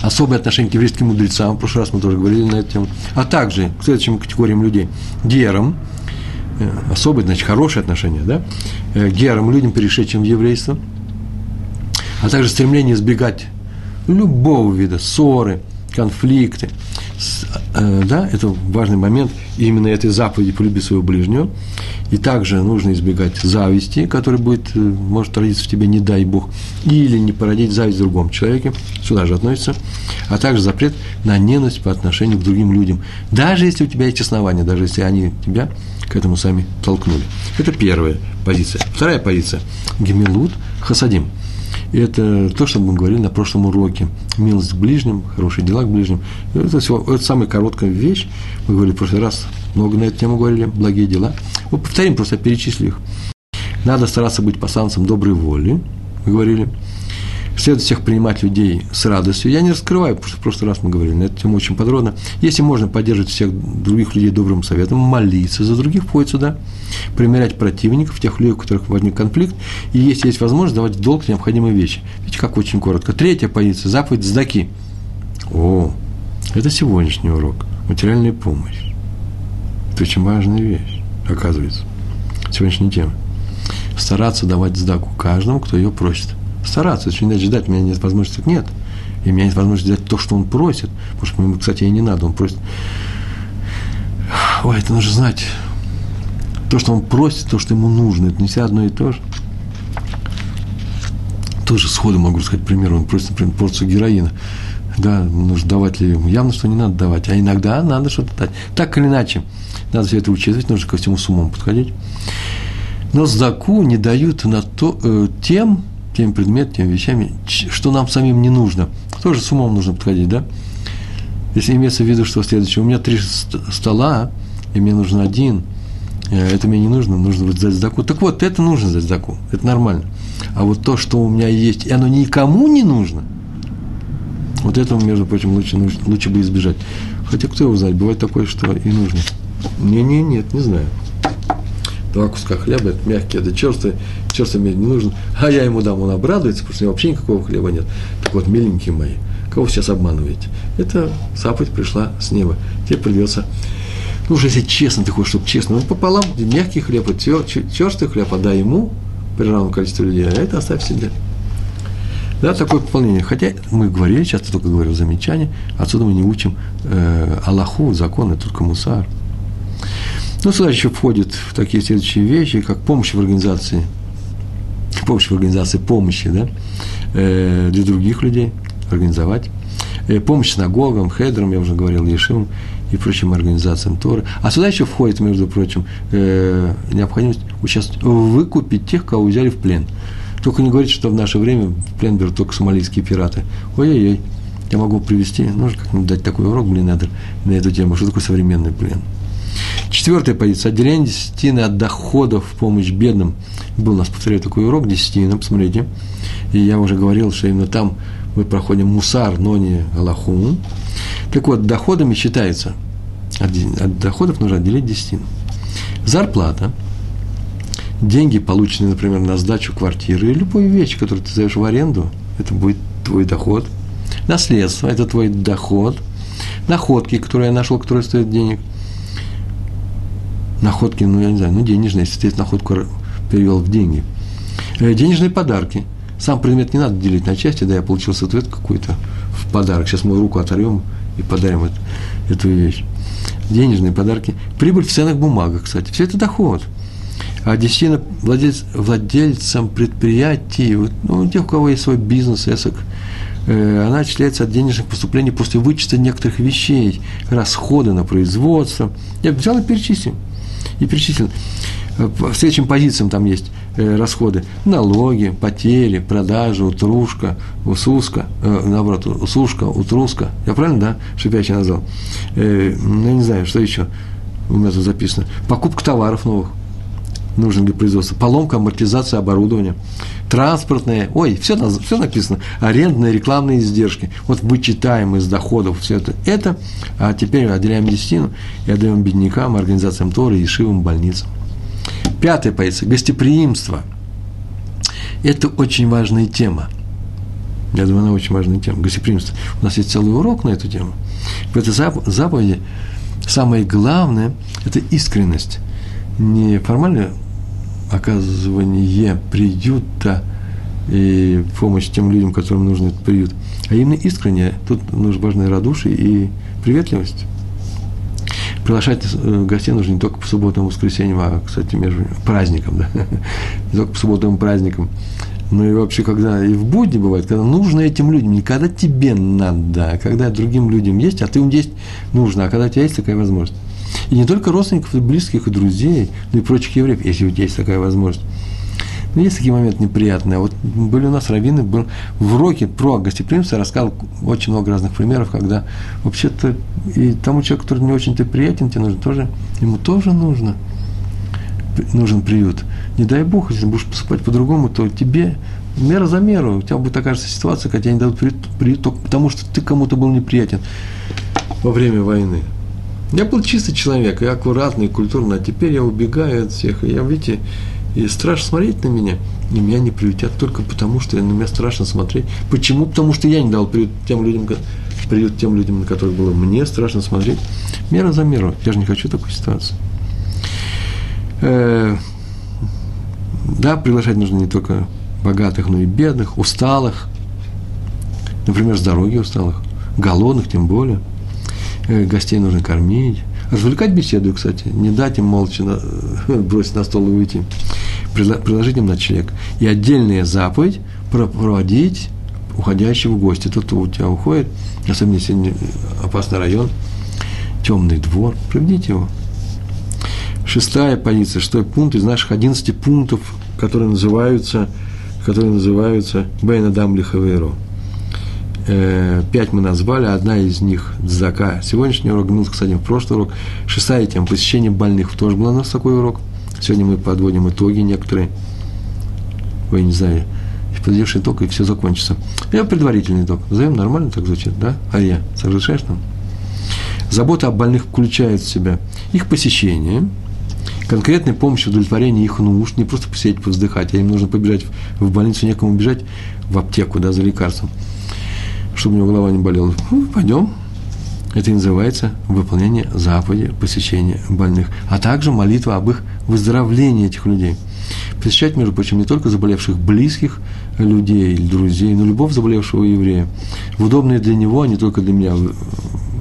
Speaker 1: особое отношение к еврейским мудрецам, в прошлый раз мы тоже говорили на эту тему, а также к следующим категориям людей, герам, э, особое, значит, хорошее отношение, да, э, герам, людям, перешедшим в еврейство, а также стремление избегать любого вида ссоры, конфликты, да, это важный момент именно этой заповеди полюби своего ближнего. И также нужно избегать зависти, которая будет, э, может родиться в тебе, не дай Бог, или не породить зависть в другом человеке, сюда же относится, а также запрет на ненависть по отношению к другим людям, даже если у тебя есть основания, даже если они тебя к этому сами толкнули. Это первая позиция. Вторая позиция – гемилут хасадим – и это то, что мы говорили на прошлом уроке. Милость к ближним, хорошие дела к ближним. Это, всего, это самая короткая вещь. Мы говорили в прошлый раз, много на эту тему говорили, благие дела. Вот повторим, просто перечислю их. Надо стараться быть пасанцем доброй воли, мы говорили. Следует всех принимать людей с радостью. Я не раскрываю, потому что в прошлый раз мы говорили на эту тему очень подробно. Если можно поддерживать всех других людей добрым советом, молиться за других, входит сюда, примерять противников, тех людей, у которых возник конфликт, и если есть возможность, давать долг необходимые вещи. Видите, как очень коротко. Третья позиция – заповедь сдаки. О, это сегодняшний урок. Материальная помощь. Это очень важная вещь, оказывается. Сегодняшняя тема. Стараться давать сдаку каждому, кто ее просит – стараться, очень дать ждать, у меня нет возможности, нет. И у меня нет возможности взять то, что он просит, потому что ему, кстати, и не надо, он просит, ой, это нужно знать, то, что он просит, то, что ему нужно, это не все одно и то же. Тоже сходу могу сказать пример, он просит, например, порцию героина. Да, нужно давать ли ему? Явно, что не надо давать, а иногда надо что-то дать. Так или иначе, надо все это учитывать, нужно ко всему с умом подходить. Но сдаку не дают на то, э, тем, тем предметом, теми вещами, что нам самим не нужно. Тоже с умом нужно подходить, да? Если имеется в виду, что следующее, у меня три стола, и мне нужен один, э, это мне не нужно, нужно будет сдать сдаку. Так вот, это нужно сдать сдаку, это нормально. А вот то, что у меня есть, и оно никому не нужно, вот этого, между прочим, лучше, лучше бы избежать. Хотя кто его знает, бывает такое, что и нужно. Не-не, нет, не знаю два куска хлеба, это мягкие, это черствые, черствый мне не нужен, а я ему дам, он обрадуется, потому что у него вообще никакого хлеба нет. Так вот, миленькие мои, кого вы сейчас обманываете? Это заповедь пришла с неба. Тебе придется, ну, уже если честно, ты хочешь, чтобы честно, ну, пополам, мягкий хлеб, и черствый хлеб, отдай ему, при равном количестве людей, а это оставь себе. Да, такое пополнение. Хотя мы говорили, часто только говорил замечание, отсюда мы не учим э, Аллаху, законы, только мусар. Ну, сюда еще входят такие следующие вещи, как помощь в организации, помощь в организации помощи, да, э, для других людей, организовать, э, помощь синагогам, хедрам, я уже говорил, ешивам и прочим организациям Торы. А сюда еще входит, между прочим, э, необходимость участвовать, выкупить тех, кого взяли в плен. Только не говорите, что в наше время в плен берут только сомалийские пираты. Ой-ой-ой, я могу привести, нужно как-нибудь дать такой урок, блин, на эту тему, что такое современный плен. Четвертая позиция. Отделение десятины от доходов в помощь бедным. Был у нас, повторяю, такой урок десятина, посмотрите. И я уже говорил, что именно там мы проходим мусар, но не Аллаху. Так вот, доходами считается, от, доходов нужно отделить десятину. Зарплата, деньги, полученные, например, на сдачу квартиры, любую вещь, которую ты сдаешь в аренду, это будет твой доход. Наследство – это твой доход. Находки, которые я нашел, которые стоят денег – находки, ну, я не знаю, ну, денежные, если ты находку перевел в деньги. Э, денежные подарки. Сам предмет не надо делить на части, да, я получил ответ какой-то в подарок. Сейчас мы руку оторвем и подарим эту, эту вещь. Денежные подарки. Прибыль в ценных бумагах, кстати. Все это доход. А десятина владелец, владельцам предприятий, вот, ну, тех, у кого есть свой бизнес, эсок, э, она отчисляется от денежных поступлений после вычета некоторых вещей, расходы на производство. Я взял и перечислил и перечислен. В следующим позициям там есть э, расходы. Налоги, потери, продажи, утрушка, усуска, э, наоборот, усушка, утруска. Я правильно, да, шипячий назвал? Э, ну, я не знаю, что еще у меня тут записано. Покупка товаров новых нужен для производства. Поломка, амортизация оборудования. Транспортные, ой, все, все написано. Арендные, рекламные издержки. Вот вычитаем из доходов все это. Это, а теперь отделяем десятину и отдаем беднякам, организациям Торы, Ешивам, больницам. Пятая позиция – гостеприимство. Это очень важная тема. Я думаю, она очень важная тема. Гостеприимство. У нас есть целый урок на эту тему. В этой заповеди самое главное – это искренность. Не формальное оказывание приюта и помощь тем людям, которым нужен этот приют, а именно искренне, тут нужно важное радушие и приветливость. Приглашать э, гостей нужно не только по субботам и воскресеньям, а, кстати, между праздником, да, не только по субботам и праздникам, но и вообще, когда и в будни бывает, когда нужно этим людям, не когда тебе надо, а когда другим людям есть, а ты им есть нужно, а когда у тебя есть такая возможность. И не только родственников, и близких, и друзей, но и прочих евреев, если у тебя есть такая возможность. Но есть такие моменты неприятные. Вот были у нас раввины, был в уроке про гостеприимство, рассказал очень много разных примеров, когда вообще-то и тому человеку, который не очень-то приятен, тебе нужно тоже, ему тоже нужно, нужен приют. Не дай Бог, если будешь поступать по-другому, то тебе мера за меру. У тебя будет такая же ситуация, когда тебе не дадут приют, приют только потому, что ты кому-то был неприятен во время войны. Я был чистый человек, и аккуратный, культурный, а теперь я убегаю от всех. И я, видите, и страшно смотреть на меня, и меня не приютят только потому, что на меня страшно смотреть. Почему? Потому что я не дал приют тем людям, приют тем людям, на которых было мне страшно смотреть. Мера за меру. Я же не хочу такой ситуации. Э, да, приглашать нужно не только богатых, но и бедных, усталых. Например, с дороги усталых, голодных тем более. Э, гостей нужно кормить. Развлекать беседу, кстати, не дать им молча на, бросить на стол и уйти предложить им ночлег. И отдельная заповедь проводить уходящего гостя. Тот, кто у тебя уходит, особенно если опасный район, темный двор, проведите его. Шестая позиция, шестой пункт из наших 11 пунктов, которые называются, которые называются Бейна Дам Лихаверо. Э, пять мы назвали, одна из них – Дзака. Сегодняшний урок, минут, кстати, в прошлый урок. Шестая тема – посещение больных. Тоже был у нас такой урок – Сегодня мы подводим итоги некоторые. Ой, не знаю, подведешь итог, и все закончится. Я предварительный итог. Назовем нормально так звучит, да? Ария, соглашаешь нам? Забота о больных включает в себя их посещение, конкретная помощь в удовлетворении их нужд, не просто посидеть, повздыхать, а им нужно побежать в больницу, некому бежать в аптеку, да, за лекарством, чтобы у него голова не болела. Ну, пойдем, это и называется выполнение заповеди посещения больных, а также молитва об их выздоровлении этих людей. Посещать, между прочим, не только заболевших близких людей или друзей, но любого заболевшего еврея. В удобное для него, а не только для меня,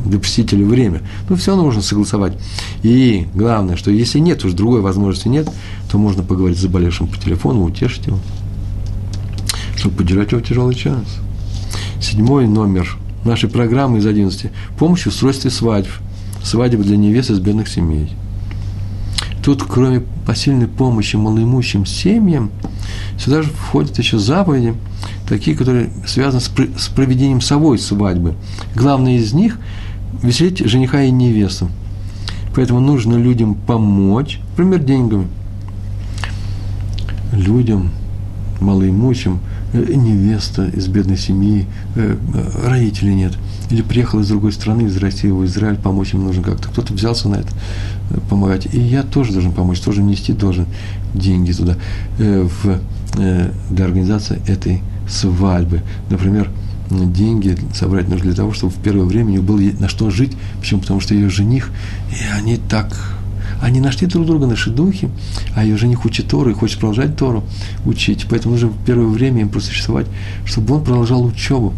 Speaker 1: для посетителя время. Но все нужно согласовать. И главное, что если нет, уж другой возможности нет, то можно поговорить с заболевшим по телефону, утешить его, чтобы поддержать его в тяжелый час. Седьмой номер нашей программы из 11. Помощь в устройстве свадьб. Свадьбы для невест из бедных семей. Тут, кроме посильной помощи малоимущим семьям, сюда же входят еще заповеди, такие, которые связаны с проведением совой свадьбы. Главное из них – веселить жениха и невесту. Поэтому нужно людям помочь, например, деньгами. Людям, малоимущим – Э, невеста из бедной семьи, э, э, родителей нет. Или приехал из другой страны, из России, в Израиль, помочь им нужно как-то. Кто-то взялся на это помогать. И я тоже должен помочь, тоже нести должен деньги туда, в, для организации этой свадьбы. Например, деньги собрать нужно для того, чтобы в первое время у него было на что жить. Почему? Потому что ее жених, и они так они нашли друг друга на шедухе, а ее жених учит Тору и хочет продолжать Тору учить. Поэтому нужно первое время им просуществовать, чтобы он продолжал учебу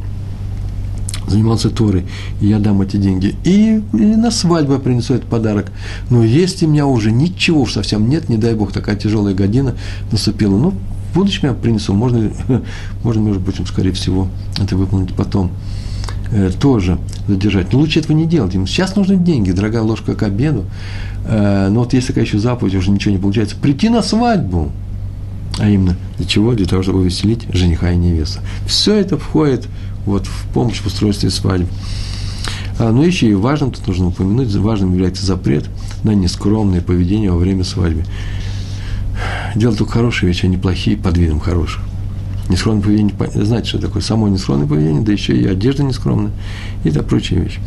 Speaker 1: занимался Торой, и я дам эти деньги. И, и на свадьбу я принесу этот подарок. Но если у меня уже ничего уж совсем нет, не дай Бог, такая тяжелая година наступила, ну, в будущем я принесу, можно, можно, между прочим, скорее всего, это выполнить потом. Э, тоже задержать. Но лучше этого не делать. Им сейчас нужны деньги, дорогая ложка к обеду. Э, но вот есть такая еще заповедь, уже ничего не получается. Прийти на свадьбу. А именно, для чего? Для того, чтобы увеселить жениха и невесту. Все это входит вот, в помощь в устройстве свадьбы. А, но еще и важным, тут нужно упомянуть, важным является запрет на нескромное поведение во время свадьбы. Дело только хорошие вещи, а не плохие под видом хороших. Нескромное поведение, знаете, что такое само нескромное поведение, да еще и одежда нескромная, и так прочие вещи.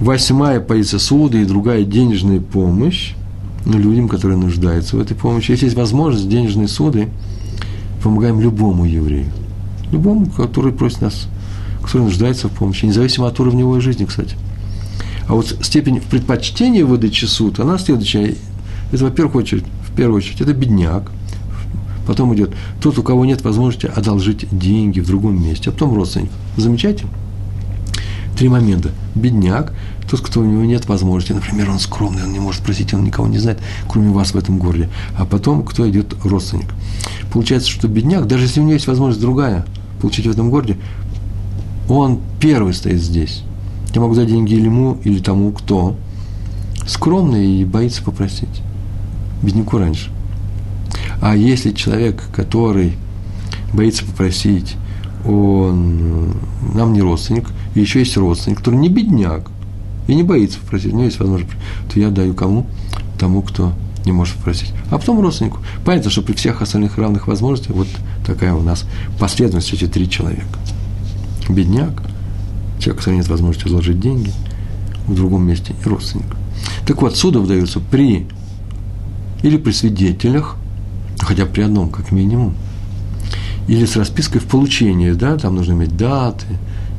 Speaker 1: Восьмая позиция суда и другая денежная помощь ну, людям, которые нуждаются в этой помощи. Если есть возможность, денежные суды, помогаем любому еврею. Любому, который просит нас, который нуждается в помощи, независимо от уровня его жизни, кстати. А вот степень предпочтения выдачи суд, она следующая. Это, во-первых, очередь, в первую очередь, это бедняк – Потом идет тот, у кого нет возможности одолжить деньги в другом месте, а потом родственник. Замечайте? три момента. Бедняк, тот, кто у него нет возможности, например, он скромный, он не может просить, он никого не знает, кроме вас в этом городе. А потом, кто идет родственник. Получается, что бедняк, даже если у него есть возможность другая, получить в этом городе, он первый стоит здесь. Я могу дать деньги или ему, или тому, кто скромный и боится попросить. Бедняку раньше. А если человек, который боится попросить, он нам не родственник, и еще есть родственник, который не бедняк, и не боится попросить, у него есть возможность, то я даю кому? Тому, кто не может попросить. А потом родственнику. Понятно, что при всех остальных равных возможностях вот такая у нас последовательность эти три человека. Бедняк, человек, который нет возможности вложить деньги в другом месте, и родственник. Так вот, суды выдаются при или при свидетелях, хотя при одном, как минимум, или с распиской в получении, да, там нужно иметь даты,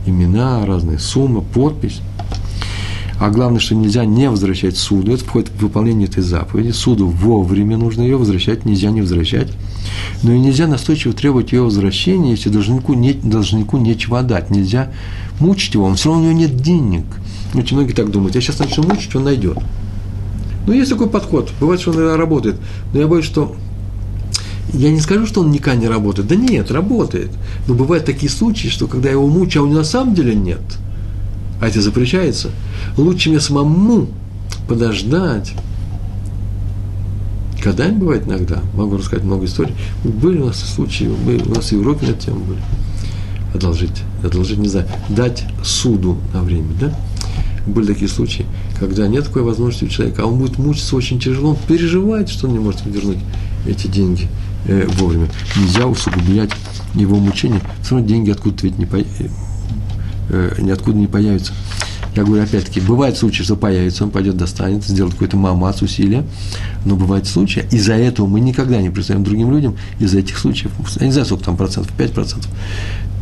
Speaker 1: имена, разные суммы, подпись. А главное, что нельзя не возвращать суду. Это входит в выполнение этой заповеди. Суду вовремя нужно ее возвращать, нельзя не возвращать. Но и нельзя настойчиво требовать ее возвращения, если должнику, не, должнику нечего отдать. Нельзя мучить его, он все равно у него нет денег. Очень многие так думают. Я сейчас начну мучить, он найдет. Ну, есть такой подход. Бывает, что он работает. Но я боюсь, что я не скажу, что он никогда не работает. Да нет, работает. Но бывают такие случаи, что когда его мучаю, а у него на самом деле нет – а это запрещается, лучше мне самому подождать. Когда-нибудь бывает иногда, могу рассказать много историй. Были у нас случаи, мы, у нас в Европе на тему были. Одолжить, одолжить, не знаю, дать суду на время, да? Были такие случаи, когда нет такой возможности у человека, а он будет мучиться очень тяжело, он переживает, что он не может вернуть эти деньги э, вовремя. Нельзя усугублять его мучение, все равно деньги откуда-то ведь не, по, э, ниоткуда не появится. Я говорю, опять-таки, бывают случаи, что появится, он пойдет, достанет, сделает какой-то мамац, усилия, но бывают случаи, из-за этого мы никогда не представим другим людям, из-за этих случаев, я не знаю, сколько там процентов, 5 процентов,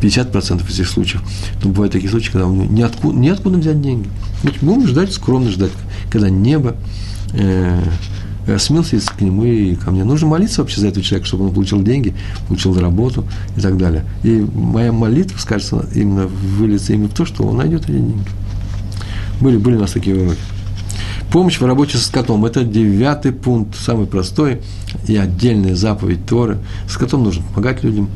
Speaker 1: 50 процентов из этих случаев, но бывают такие случаи, когда у него ниоткуда, ниоткуда взять деньги. Значит, будем ждать, скромно ждать, когда небо э, Э, смелся к нему и ко мне. Нужно молиться вообще за этого человека, чтобы он получил деньги, получил работу и так далее. И моя молитва, скажется, именно выльется именно в то, что он найдет эти деньги. Были, были у нас такие уроки. Помощь в работе с котом – это девятый пункт, самый простой и отдельная заповедь Торы. С котом нужно помогать людям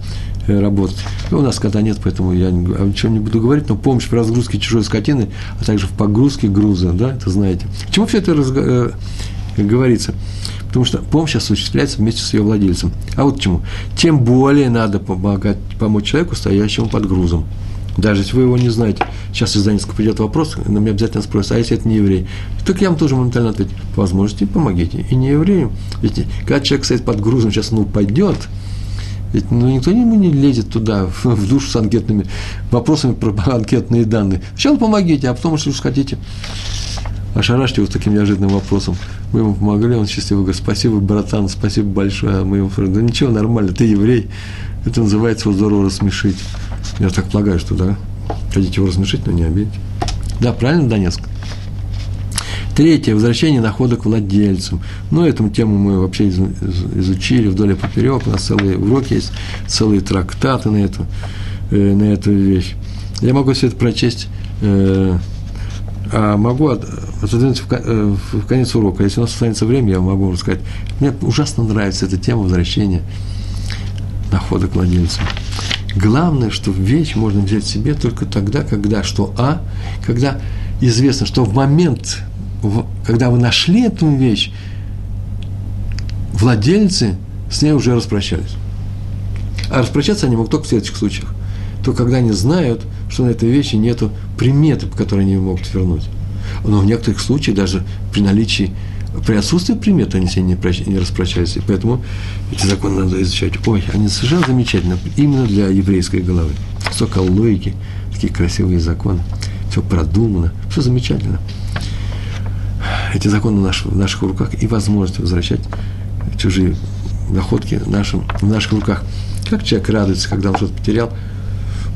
Speaker 1: э, работать. У нас кота нет, поэтому я о ничем не буду говорить, но помощь в разгрузке чужой скотины, а также в погрузке груза, да, это знаете. К чему все это э, как говорится. Потому что помощь осуществляется вместе с ее владельцем. А вот почему? Тем более надо помогать, помочь человеку, стоящему под грузом. Даже если вы его не знаете. Сейчас из Донецка придет вопрос, на меня обязательно спросят, а если это не еврей? Так я вам тоже моментально ответить, по возможности помогите. И не еврею. Ведь когда человек стоит под грузом, сейчас он упадет, ведь ну, никто ему не лезет туда, в, в душу с анкетными вопросами про анкетные данные. Сначала помогите, а потом, если уж хотите, ошарашьте его таким неожиданным вопросом. Мы ему помогли, он счастливый говорит, спасибо, братан, спасибо большое. Мы ему говорим, да ничего, нормально, ты еврей. Это называется его здорово рассмешить. Я так полагаю, что да, хотите его рассмешить, но не обидеть. Да, правильно, Донецк? Третье. Возвращение находок владельцам. Ну, эту тему мы вообще изучили вдоль и поперек. У нас целые уроки есть, целые трактаты на эту, э, на эту вещь. Я могу все это прочесть э, а могу отодвинуть э, в конец урока. Если у нас останется время, я могу рассказать. Мне ужасно нравится эта тема возвращения находок владельцам. Главное, что вещь можно взять себе только тогда, когда что А, когда известно, что в момент, когда вы нашли эту вещь, владельцы с ней уже распрощались. А распрощаться они могут только в следующих случаях. То, когда они знают, что на этой вещи нет приметы, по которой они могут вернуть. Но в некоторых случаях даже при наличии, при отсутствии примет они с ней не, прощ, не распрощались. И поэтому эти законы надо изучать. Ой, они совершенно замечательны, именно для еврейской головы. Столько логики, такие красивые законы. Все продумано, все замечательно. Эти законы в наших, в наших руках и возможность возвращать чужие находки нашим, в наших руках. Как человек радуется, когда он что-то потерял –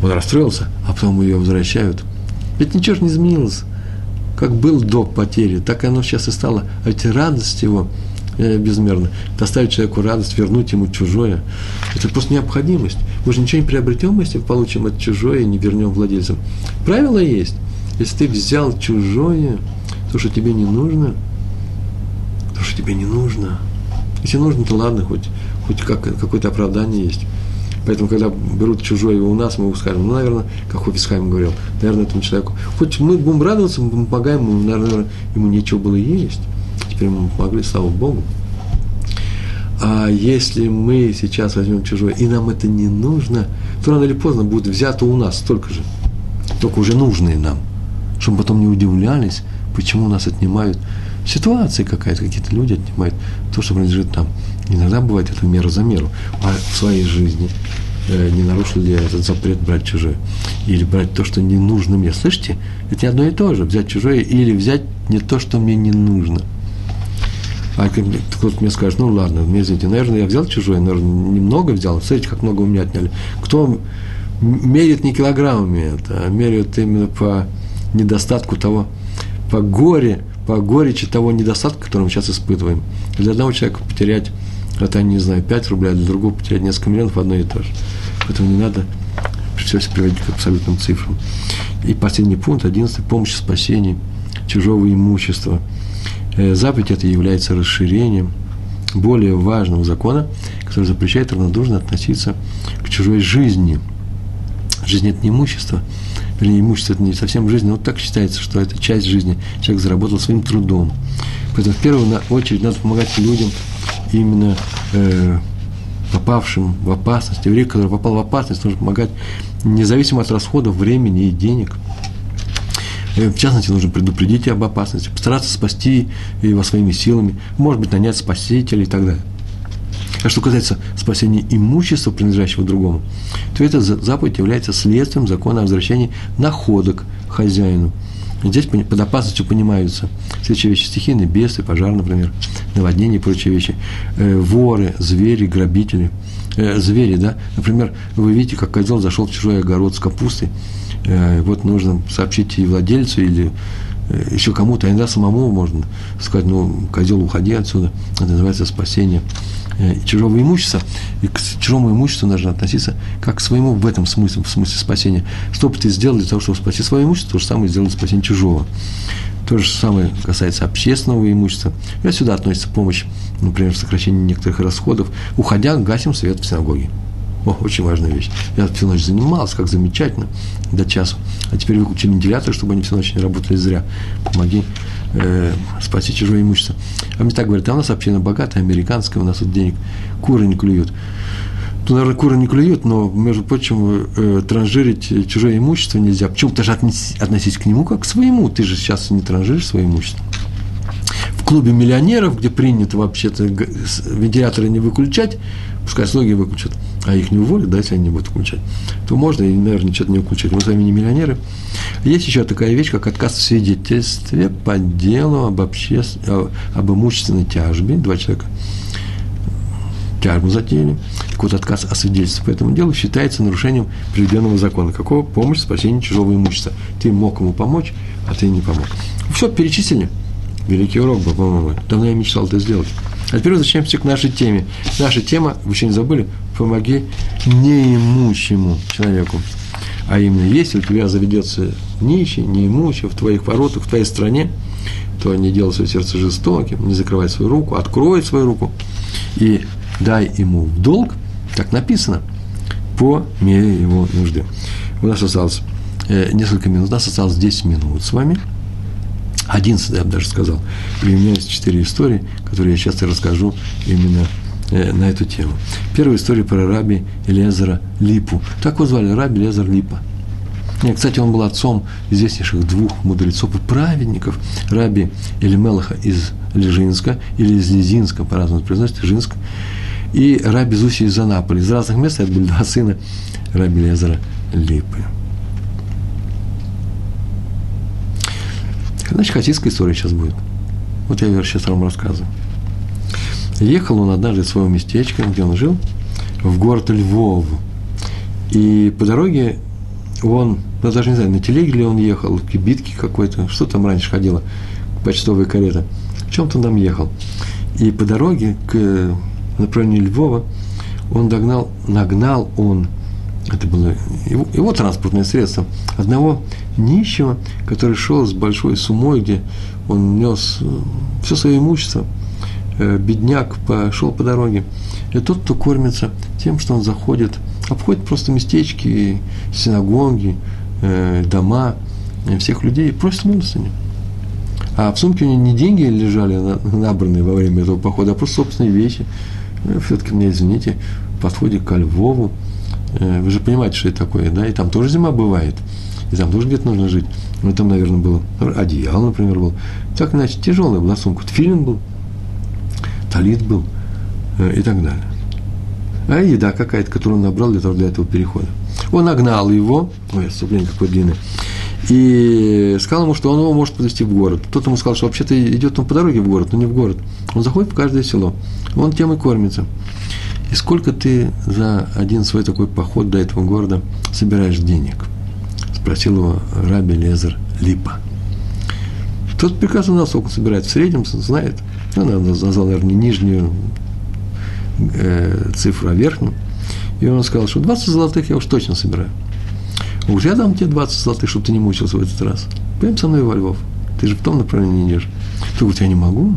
Speaker 1: он расстроился, а потом ее возвращают. Ведь ничего же не изменилось. Как был до потери, так оно сейчас и стало. А ведь радость его э, безмерно. Доставить человеку радость, вернуть ему чужое. Это просто необходимость. Мы же ничего не приобретем, если получим это чужое и не вернем владельцам. Правило есть. Если ты взял чужое, то, что тебе не нужно, то, что тебе не нужно. Если нужно, то ладно, хоть, хоть как, какое-то оправдание есть. Поэтому, когда берут чужое у нас, мы скажем, ну, наверное, как Хофисхайм говорил, наверное, этому человеку, хоть мы будем радоваться, мы помогаем ему, наверное, ему нечего было есть. Теперь мы помогли, слава Богу. А если мы сейчас возьмем чужое, и нам это не нужно, то рано или поздно будет взято у нас столько же, только уже нужные нам, чтобы потом не удивлялись, почему нас отнимают ситуации какая-то, какие-то люди отнимают то, что принадлежит нам. Иногда бывает это мера за меру. А в своей жизни э, не нарушил ли я этот запрет брать чужое? Или брать то, что не нужно мне? Слышите? Это не одно и то же. Взять чужое или взять не то, что мне не нужно. А кто-то мне скажет, ну ладно, мне извините, наверное, я взял чужое, наверное, немного взял, смотрите, как много у меня отняли. Кто меряет не килограммами это, а меряет именно по недостатку того, по горе, по горечи того недостатка, который мы сейчас испытываем. Для одного человека потерять, это, не знаю, 5 рублей, а для другого потерять несколько миллионов одно и то же. Поэтому не надо все приводить к абсолютным цифрам. И последний пункт, одиннадцатый, помощь в спасении чужого имущества – Э, заповедь это является расширением более важного закона, который запрещает равнодушно относиться к чужой жизни. Жизнь – это не имущество, или имущество – это не совсем жизнь, но вот так считается, что это часть жизни. Человек заработал своим трудом. Поэтому в первую очередь надо помогать людям именно э, попавшим в опасность. Еврей, который попал в опасность, нужно помогать независимо от расходов времени и денег – Э, в частности, нужно предупредить об опасности, постараться спасти его своими силами, может быть, нанять спасителя и так далее. А что касается спасения имущества, принадлежащего другому, то эта заповедь является следствием закона о возвращении находок хозяину. Здесь под опасностью понимаются следующие вещи. Стихийные, бесы, пожар, например, наводнение и прочие вещи, э, воры, звери, грабители, э, звери, да, например, вы видите, как козел зашел в чужой огород с капустой, Э, вот нужно сообщить и владельцу, или э, еще кому-то, а иногда самому можно сказать, ну, козел, уходи отсюда. Это называется спасение чужого имущества. И к чужому имуществу нужно относиться как к своему в этом смысле, в смысле спасения. Что бы ты сделал для того, чтобы спасти свое имущество, то же самое сделать спасение чужого. То же самое касается общественного имущества. И сюда относится помощь, например, в сокращении некоторых расходов. Уходя, гасим свет в синагоге. О, очень важная вещь. Я всю ночь занимался, как замечательно, до часу. А теперь выключили вентилятор, чтобы они всю ночь не работали зря. Помоги э, спасти чужое имущество. А мне так говорят, а у нас община богатая, американская, у нас тут денег куры не клюют. Ну, наверное, куры не клюют, но, между прочим, э, транжирить чужое имущество нельзя. Почему? Ты же относись, относись к нему как к своему. Ты же сейчас не транжиришь свое имущество. В клубе миллионеров, где принято вообще-то вентиляторы не выключать, пускай слуги выключат, а их не уволят, да, если они не будут включать, то можно и, наверное, что-то не включать. Мы с вами не миллионеры. Есть еще такая вещь, как отказ в свидетельстве по делу об, обще... об имущественной тяжбе. Два человека тяжбу затеяли. Так вот, отказ о свидетельстве по этому делу считается нарушением приведенного закона. Какого? Помощь в спасении чужого имущества. Ты мог ему помочь, а ты не помог. Все, перечислили. Великий урок был, по-моему. Давно я мечтал это сделать. А теперь возвращаемся к нашей теме. Наша тема, вы еще не забыли, помоги неимущему человеку. А именно, если у тебя заведется нищий, неимущий в твоих воротах, в твоей стране, то не делай свое сердце жестоким, не закрывай свою руку, открой свою руку и дай ему в долг, как написано, по мере его нужды. У нас осталось э, несколько минут, у нас осталось 10 минут с вами – 11, я бы даже сказал. И у меня есть четыре истории, которые я часто расскажу именно э, на эту тему. Первая история про раби Элезера Липу. Так его звали, раби Элезер Липа. Нет, кстати, он был отцом известнейших двух мудрецов и праведников, раби Эльмелаха из Лежинска, или из Лизинска, по-разному произносит, Лежинск, и раби Зуси из Анаполи. Из разных мест это были два сына раби Лезера Липы. Значит, хасидская история сейчас будет. Вот я сейчас вам рассказываю. Ехал он однажды из своего местечка, где он жил, в город Львов. И по дороге он, ну, даже не знаю, на телеге ли он ехал, в кибитке какой-то, что там раньше ходило, почтовая карета. В чем-то там ехал. И по дороге к направлению Львова он догнал, нагнал он, это было его, его транспортное средство, одного нищего, который шел с большой сумой, где он нес э, все свое имущество, э, бедняк пошел по дороге. И тот, кто кормится тем, что он заходит, обходит просто местечки, синагоги, э, дома всех людей и просит милостыню. А в сумке у него не деньги лежали набранные во время этого похода, а просто собственные вещи. Все-таки мне, извините, подходе ко Львову, вы же понимаете, что это такое, да, и там тоже зима бывает – и там тоже где-то нужно жить. Ну, там, наверное, было одеяло, например, был. Так иначе тяжелая была сумка. Тфилин был, талит был э, и так далее. А еда какая-то, которую он набрал для, того, для этого перехода. Он нагнал его, ой, отступление какое длинное, и сказал ему, что он его может подвести в город. Тот ему сказал, что вообще-то идет он по дороге в город, но не в город. Он заходит в каждое село. Он тем и кормится. И сколько ты за один свой такой поход до этого города собираешь денег? Спросил его Раби Лезер Липа. Тот прекрасно знал, сколько он собирает. В среднем знает. Ну, назвал, наверное, нижнюю э, цифру, а верхнюю. И он сказал, что 20 золотых я уж точно собираю. Уж я дам тебе 20 золотых, чтобы ты не мучился в этот раз. Пойдем со мной во Львов. Ты же в том направлении идешь. Ты говоришь, я не могу.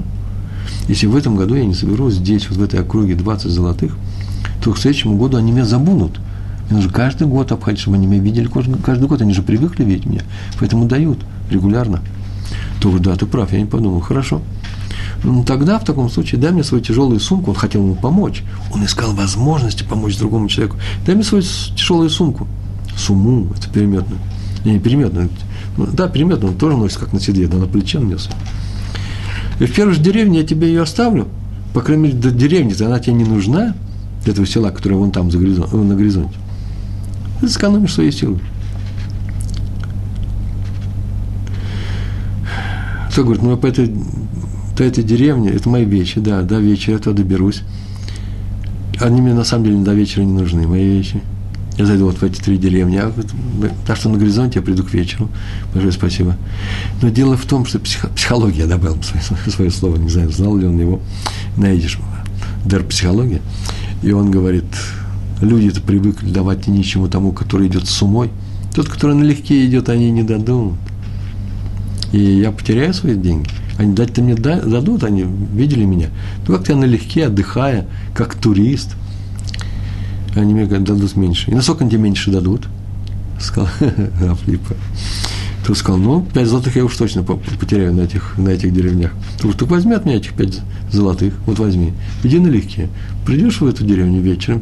Speaker 1: Если в этом году я не соберу здесь, вот в этой округе 20 золотых, то к следующему году они меня забудут. Мне нужно каждый год обходить, чтобы они меня видели каждый год. Они же привыкли видеть меня, поэтому дают регулярно. То говорю, да, ты прав, я не подумал. Хорошо. Ну, тогда, в таком случае, дай мне свою тяжелую сумку. Он хотел ему помочь. Он искал возможности помочь другому человеку. Дай мне свою тяжелую сумку. Суму, это переметную. Не, переметную. Ну, да, переметную, он тоже носит как на седле, но на плече нес. И в первой же деревне я тебе ее оставлю. По крайней мере, до деревни она тебе не нужна, для этого села, которое вон там за горизонт, на горизонте. Ты сэкономишь свои силы. Кто говорит, ну, по этой, по этой деревне, это мои вещи, да, до вечера я туда доберусь. Они мне на самом деле до вечера не нужны, мои вещи. Я зайду вот в эти три деревни, а так что на горизонте я приду к вечеру. Большое спасибо. Но дело в том, что психо, психология, я добавил свое, свое слово, не знаю, знал ли он его, найдешь, дер психология. И он говорит, Люди-то привыкли давать нищему тому, который идет с умой. Тот, который налегке идет, они не дадут. И я потеряю свои деньги. Они дать-то мне дадут, они видели меня. Ну, как-то я налегке, отдыхая, как турист. Они мне дадут меньше. И насколько они тебе меньше дадут? Сказал Афлипа. Ты сказал, ну, пять золотых я уж точно потеряю на этих, на этих деревнях. Говоришь, так возьми от меня этих пять золотых, вот возьми. Иди налегке. Придешь в эту деревню вечером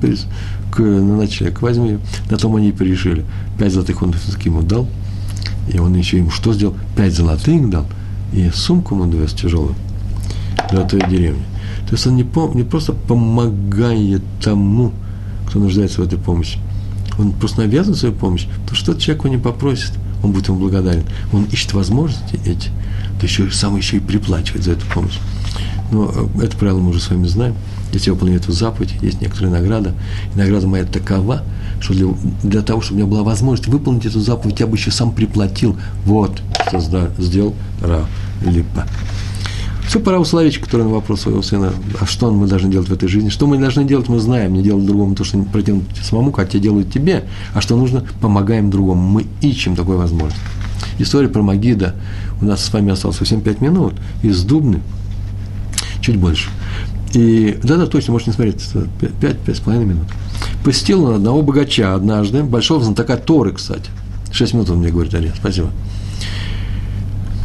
Speaker 1: к, на ночлег, возьми. На том они и порешили. Пять золотых он ему дал. И он еще ему что сделал? Пять золотых дал. И сумку ему довез тяжелую до той деревни. То есть он не, пом- не просто помогает тому, кто нуждается в этой помощи. Он просто навязывает свою помощь. То что человек его не попросит – он будет ему благодарен. Он ищет возможности эти, то еще сам еще и приплачивает за эту помощь. Но э, это правило мы уже с вами знаем. Если я выполняю эту заповедь, есть некоторая награда. И награда моя такова, что для, для того, чтобы у меня была возможность выполнить эту заповедь, я бы еще сам приплатил. Вот, что сделал Ра Липа. Все пора у Соловейчика, который на вопрос своего сына, а что мы должны делать в этой жизни? Что мы должны делать, мы знаем, не делать другому то, что противно самому, как делают тебе, а что нужно, помогаем другому. Мы ищем такой возможность. История про Магида. У нас с вами осталось совсем пять минут. Из Дубны. Чуть больше. И да-да, точно, можете не смотреть, пять, пять с половиной минут. Посетил он одного богача однажды, большого знатока Торы, кстати. Шесть минут он мне говорит, Ария, спасибо.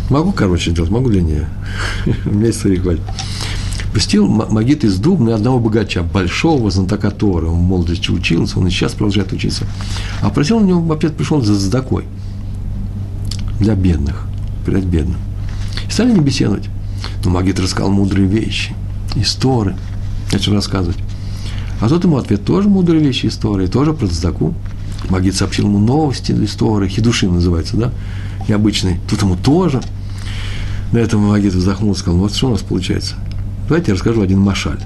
Speaker 1: Могу короче делать, могу длиннее. У меня истории хватит. Пустил Магит из Дубны одного богача, большого знатока Торы. Он в молодости учился, он и сейчас продолжает учиться. А просил у него, вообще пришел за задакой для бедных, перед бедным. И стали не беседовать. Но Магит рассказал мудрые вещи, истории, начал рассказывать. А тот ему ответ тоже мудрые вещи, истории, тоже про задаку. Магит сообщил ему новости истории, хидушим называется, да, необычный. Тут ему тоже – на этом Магит вздохнул и сказал, вот что у нас получается. Давайте я расскажу один машаль.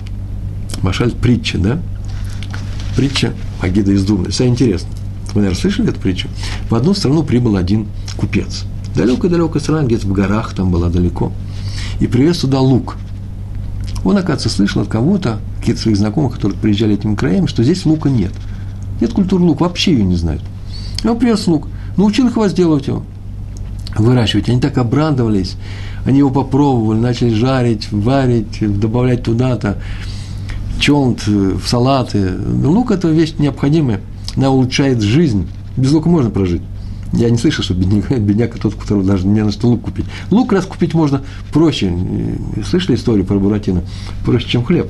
Speaker 1: Машаль – притча, да? Притча Агида из Дубны. Все интересно. Вы, наверное, слышали эту притчу? В одну страну прибыл один купец. Далекая-далекая страна, где-то в горах, там была далеко. И привез туда лук. Он, оказывается, слышал от кого-то, каких-то своих знакомых, которые приезжали этим краем, что здесь лука нет. Нет культуры лука, вообще ее не знают. Он привез лук, научил их возделывать его. выращивать. Они так обрадовались, они его попробовали, начали жарить, варить, добавлять туда-то, чонт в салаты. Лук – это вещь необходимая, она улучшает жизнь. Без лука можно прожить. Я не слышал, что бедняк, бедняк тот, у которого даже не на что лук купить. Лук раз купить можно проще. Слышали историю про Буратино? Проще, чем хлеб.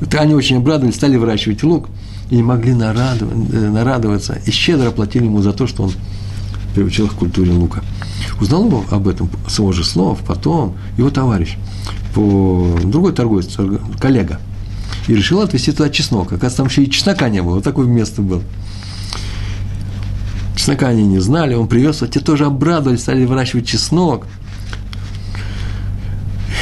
Speaker 1: Это они очень обрадовались, стали выращивать лук и не могли э, нарадоваться. И щедро платили ему за то, что он приучил их к культуре лука. Узнал об этом с его же слов, потом его товарищ, по, другой торговец, коллега, и решил отвезти туда чеснок. Оказывается, там еще и чеснока не было, вот такое место было. Чеснока они не знали, он привез, а те тоже обрадовались, стали выращивать чеснок.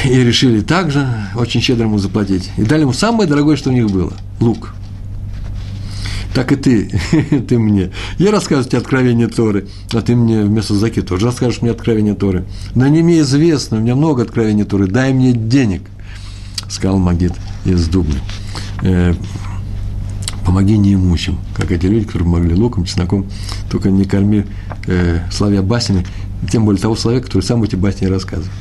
Speaker 1: И решили также очень щедро ему заплатить. И дали ему самое дорогое, что у них было – лук. Так и ты, ты мне. Я расскажу тебе откровение Торы, а ты мне вместо Заки тоже расскажешь мне откровение Торы. Но не мне известно, у меня много откровений Торы, дай мне денег, сказал Магит из Дубны. Помоги неимущим, как эти люди, которые могли луком, чесноком, только не корми, э, славя баснями, тем более того человека, который сам эти басни рассказывает.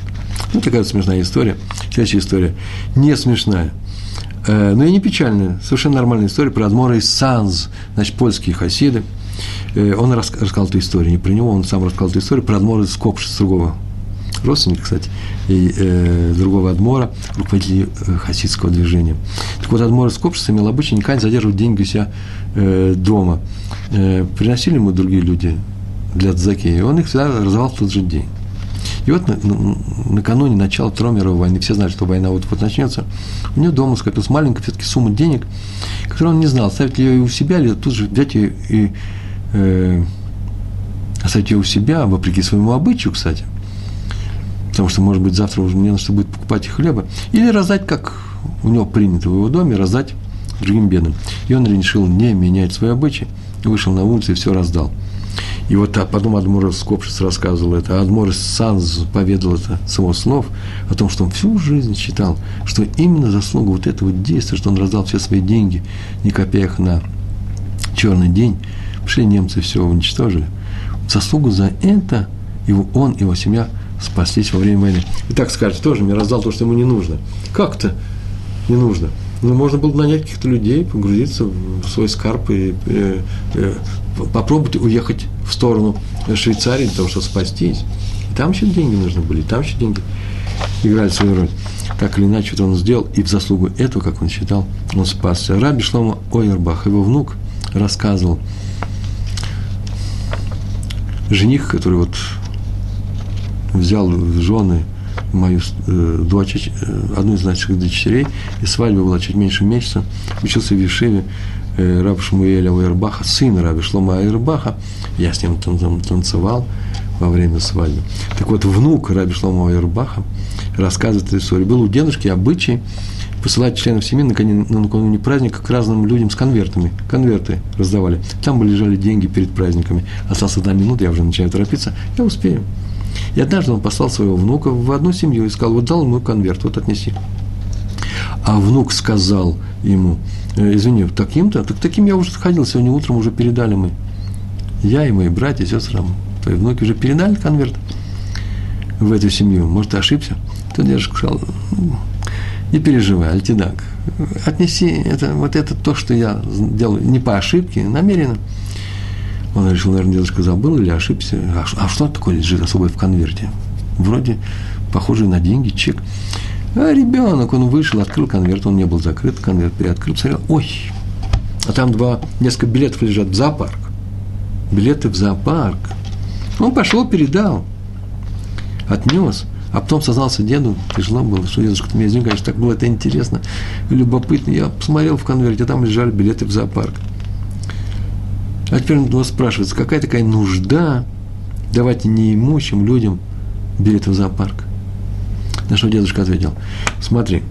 Speaker 1: Ну, такая вот смешная история. Следующая история. Не смешная. Э, но и не печальная. Совершенно нормальная история про Адмора из Санз, значит, польские хасиды. Э, он рассказал эту историю, не про него, он сам рассказал эту историю про Адмора из Копша, с другого родственник, кстати, и э, другого Адмора, руководителя э, хасидского движения. Так вот, Адмор из Копшиса имел обычай никогда не задерживать деньги у себя э, дома. Э, приносили ему другие люди для дзаки, и он их всегда раздавал в тот же день. И вот на, на, накануне начала Второй мировой войны, все знают, что война вот-вот начнется, у него дома скопилась маленькая все-таки сумма денег, которую он не знал, ставить ли ее у себя, или тут же взять ее и э, оставить ее у себя, вопреки своему обычаю, кстати – потому что, может быть, завтра уже мне нужно будет покупать хлеба, или раздать, как у него принято в его доме, раздать другим бедным. И он решил не менять свои обычаи, вышел на улицу и все раздал. И вот потом Адморос Скопшис рассказывал это, а Адморос Санз поведал это с его слов о том, что он всю жизнь считал, что именно заслуга вот этого действия, что он раздал все свои деньги, не их на черный день, пришли немцы все уничтожили. Заслугу за это его, он его семья – спастись во время войны. И так скажете, тоже мне раздал то, что ему не нужно. Как-то не нужно. Ну, можно было нанять каких-то людей, погрузиться в свой скарб и э, э, попробовать уехать в сторону Швейцарии для того, чтобы спастись. И там еще деньги нужны были, там еще деньги играли свою роль. Так или иначе, вот он сделал, и в заслугу этого, как он считал, он спасся. Раби Шлома Ойербах, его внук, рассказывал, жених, который вот взял в жены мою э, дочь, э, одну из наших дочерей, и свадьба была чуть меньше месяца, учился в Вишиве э, Раб Шмуэля Уэрбаха, сын Раби Шлома Уэрбаха, я с ним танцевал во время свадьбы. Так вот, внук Раби Шлома Уэрбаха рассказывает эту историю. Был у дедушки обычай посылать членов семьи накануне, накануне праздника к разным людям с конвертами. Конверты раздавали. Там лежали деньги перед праздниками. Осталась одна минута, я уже начинаю торопиться. Я успею. И однажды он послал своего внука в одну семью и сказал, вот дал ему конверт, вот отнеси. А внук сказал ему, «Э, извини, таким-то, так таким я уже ходил, сегодня утром уже передали мы. Я и мои братья, сестры, твои внуки уже передали конверт в эту семью. Может, ты ошибся? То дедушка сказал, не переживай, Альтидак, отнеси это, вот это то, что я делаю не по ошибке, намеренно. Он решил, наверное, дедушка забыл или ошибся. А, а что такое лежит особое в конверте? Вроде похоже на деньги, чек. А ребенок, он вышел, открыл конверт, он не был закрыт, конверт приоткрыл, посмотрел, ой, а там два, несколько билетов лежат в зоопарк. Билеты в зоопарк. Он пошел, передал, отнес. А потом сознался деду, тяжело было, что дедушка, ты меня извини, конечно, так было это интересно, любопытно. Я посмотрел в конверте, а там лежали билеты в зоопарк. А теперь он вас спрашивается, какая такая нужда давать неимущим людям билеты в зоопарк? На что дедушка ответил, смотри,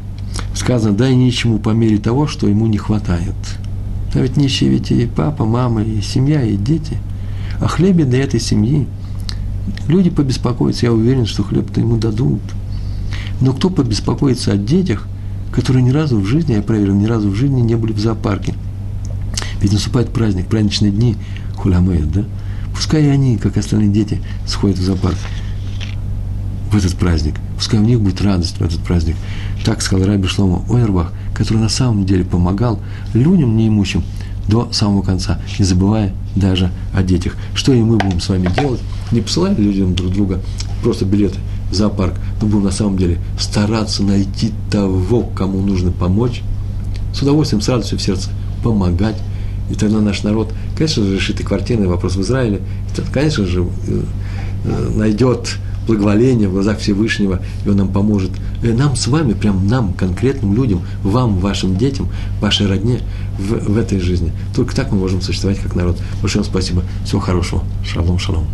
Speaker 1: сказано, дай нищему по мере того, что ему не хватает. А ведь нищие ведь и папа, мама, и семья, и дети. О хлебе для этой семьи люди побеспокоятся, я уверен, что хлеб-то ему дадут. Но кто побеспокоится о детях, которые ни разу в жизни, я проверил, ни разу в жизни не были в зоопарке – ведь наступает праздник, праздничные дни, хулямеют, да? Пускай они, как остальные дети, сходят в зоопарк. в этот праздник. Пускай у них будет радость в этот праздник. Так сказал Раби Шлома Ойербах, который на самом деле помогал людям неимущим до самого конца, не забывая даже о детях. Что и мы будем с вами делать? Не посылать людям друг друга просто билеты в зоопарк, мы будем на самом деле стараться найти того, кому нужно помочь, с удовольствием, с радостью в сердце помогать. И тогда наш народ, конечно же, решит и квартирный вопрос в Израиле, и, конечно же, э, э, найдет благоволение в глазах Всевышнего, и Он нам поможет. И нам с вами, прям нам, конкретным людям, вам, вашим детям, вашей родне в, в этой жизни. Только так мы можем существовать как народ. Большое вам спасибо. Всего хорошего. Шалом, шалом.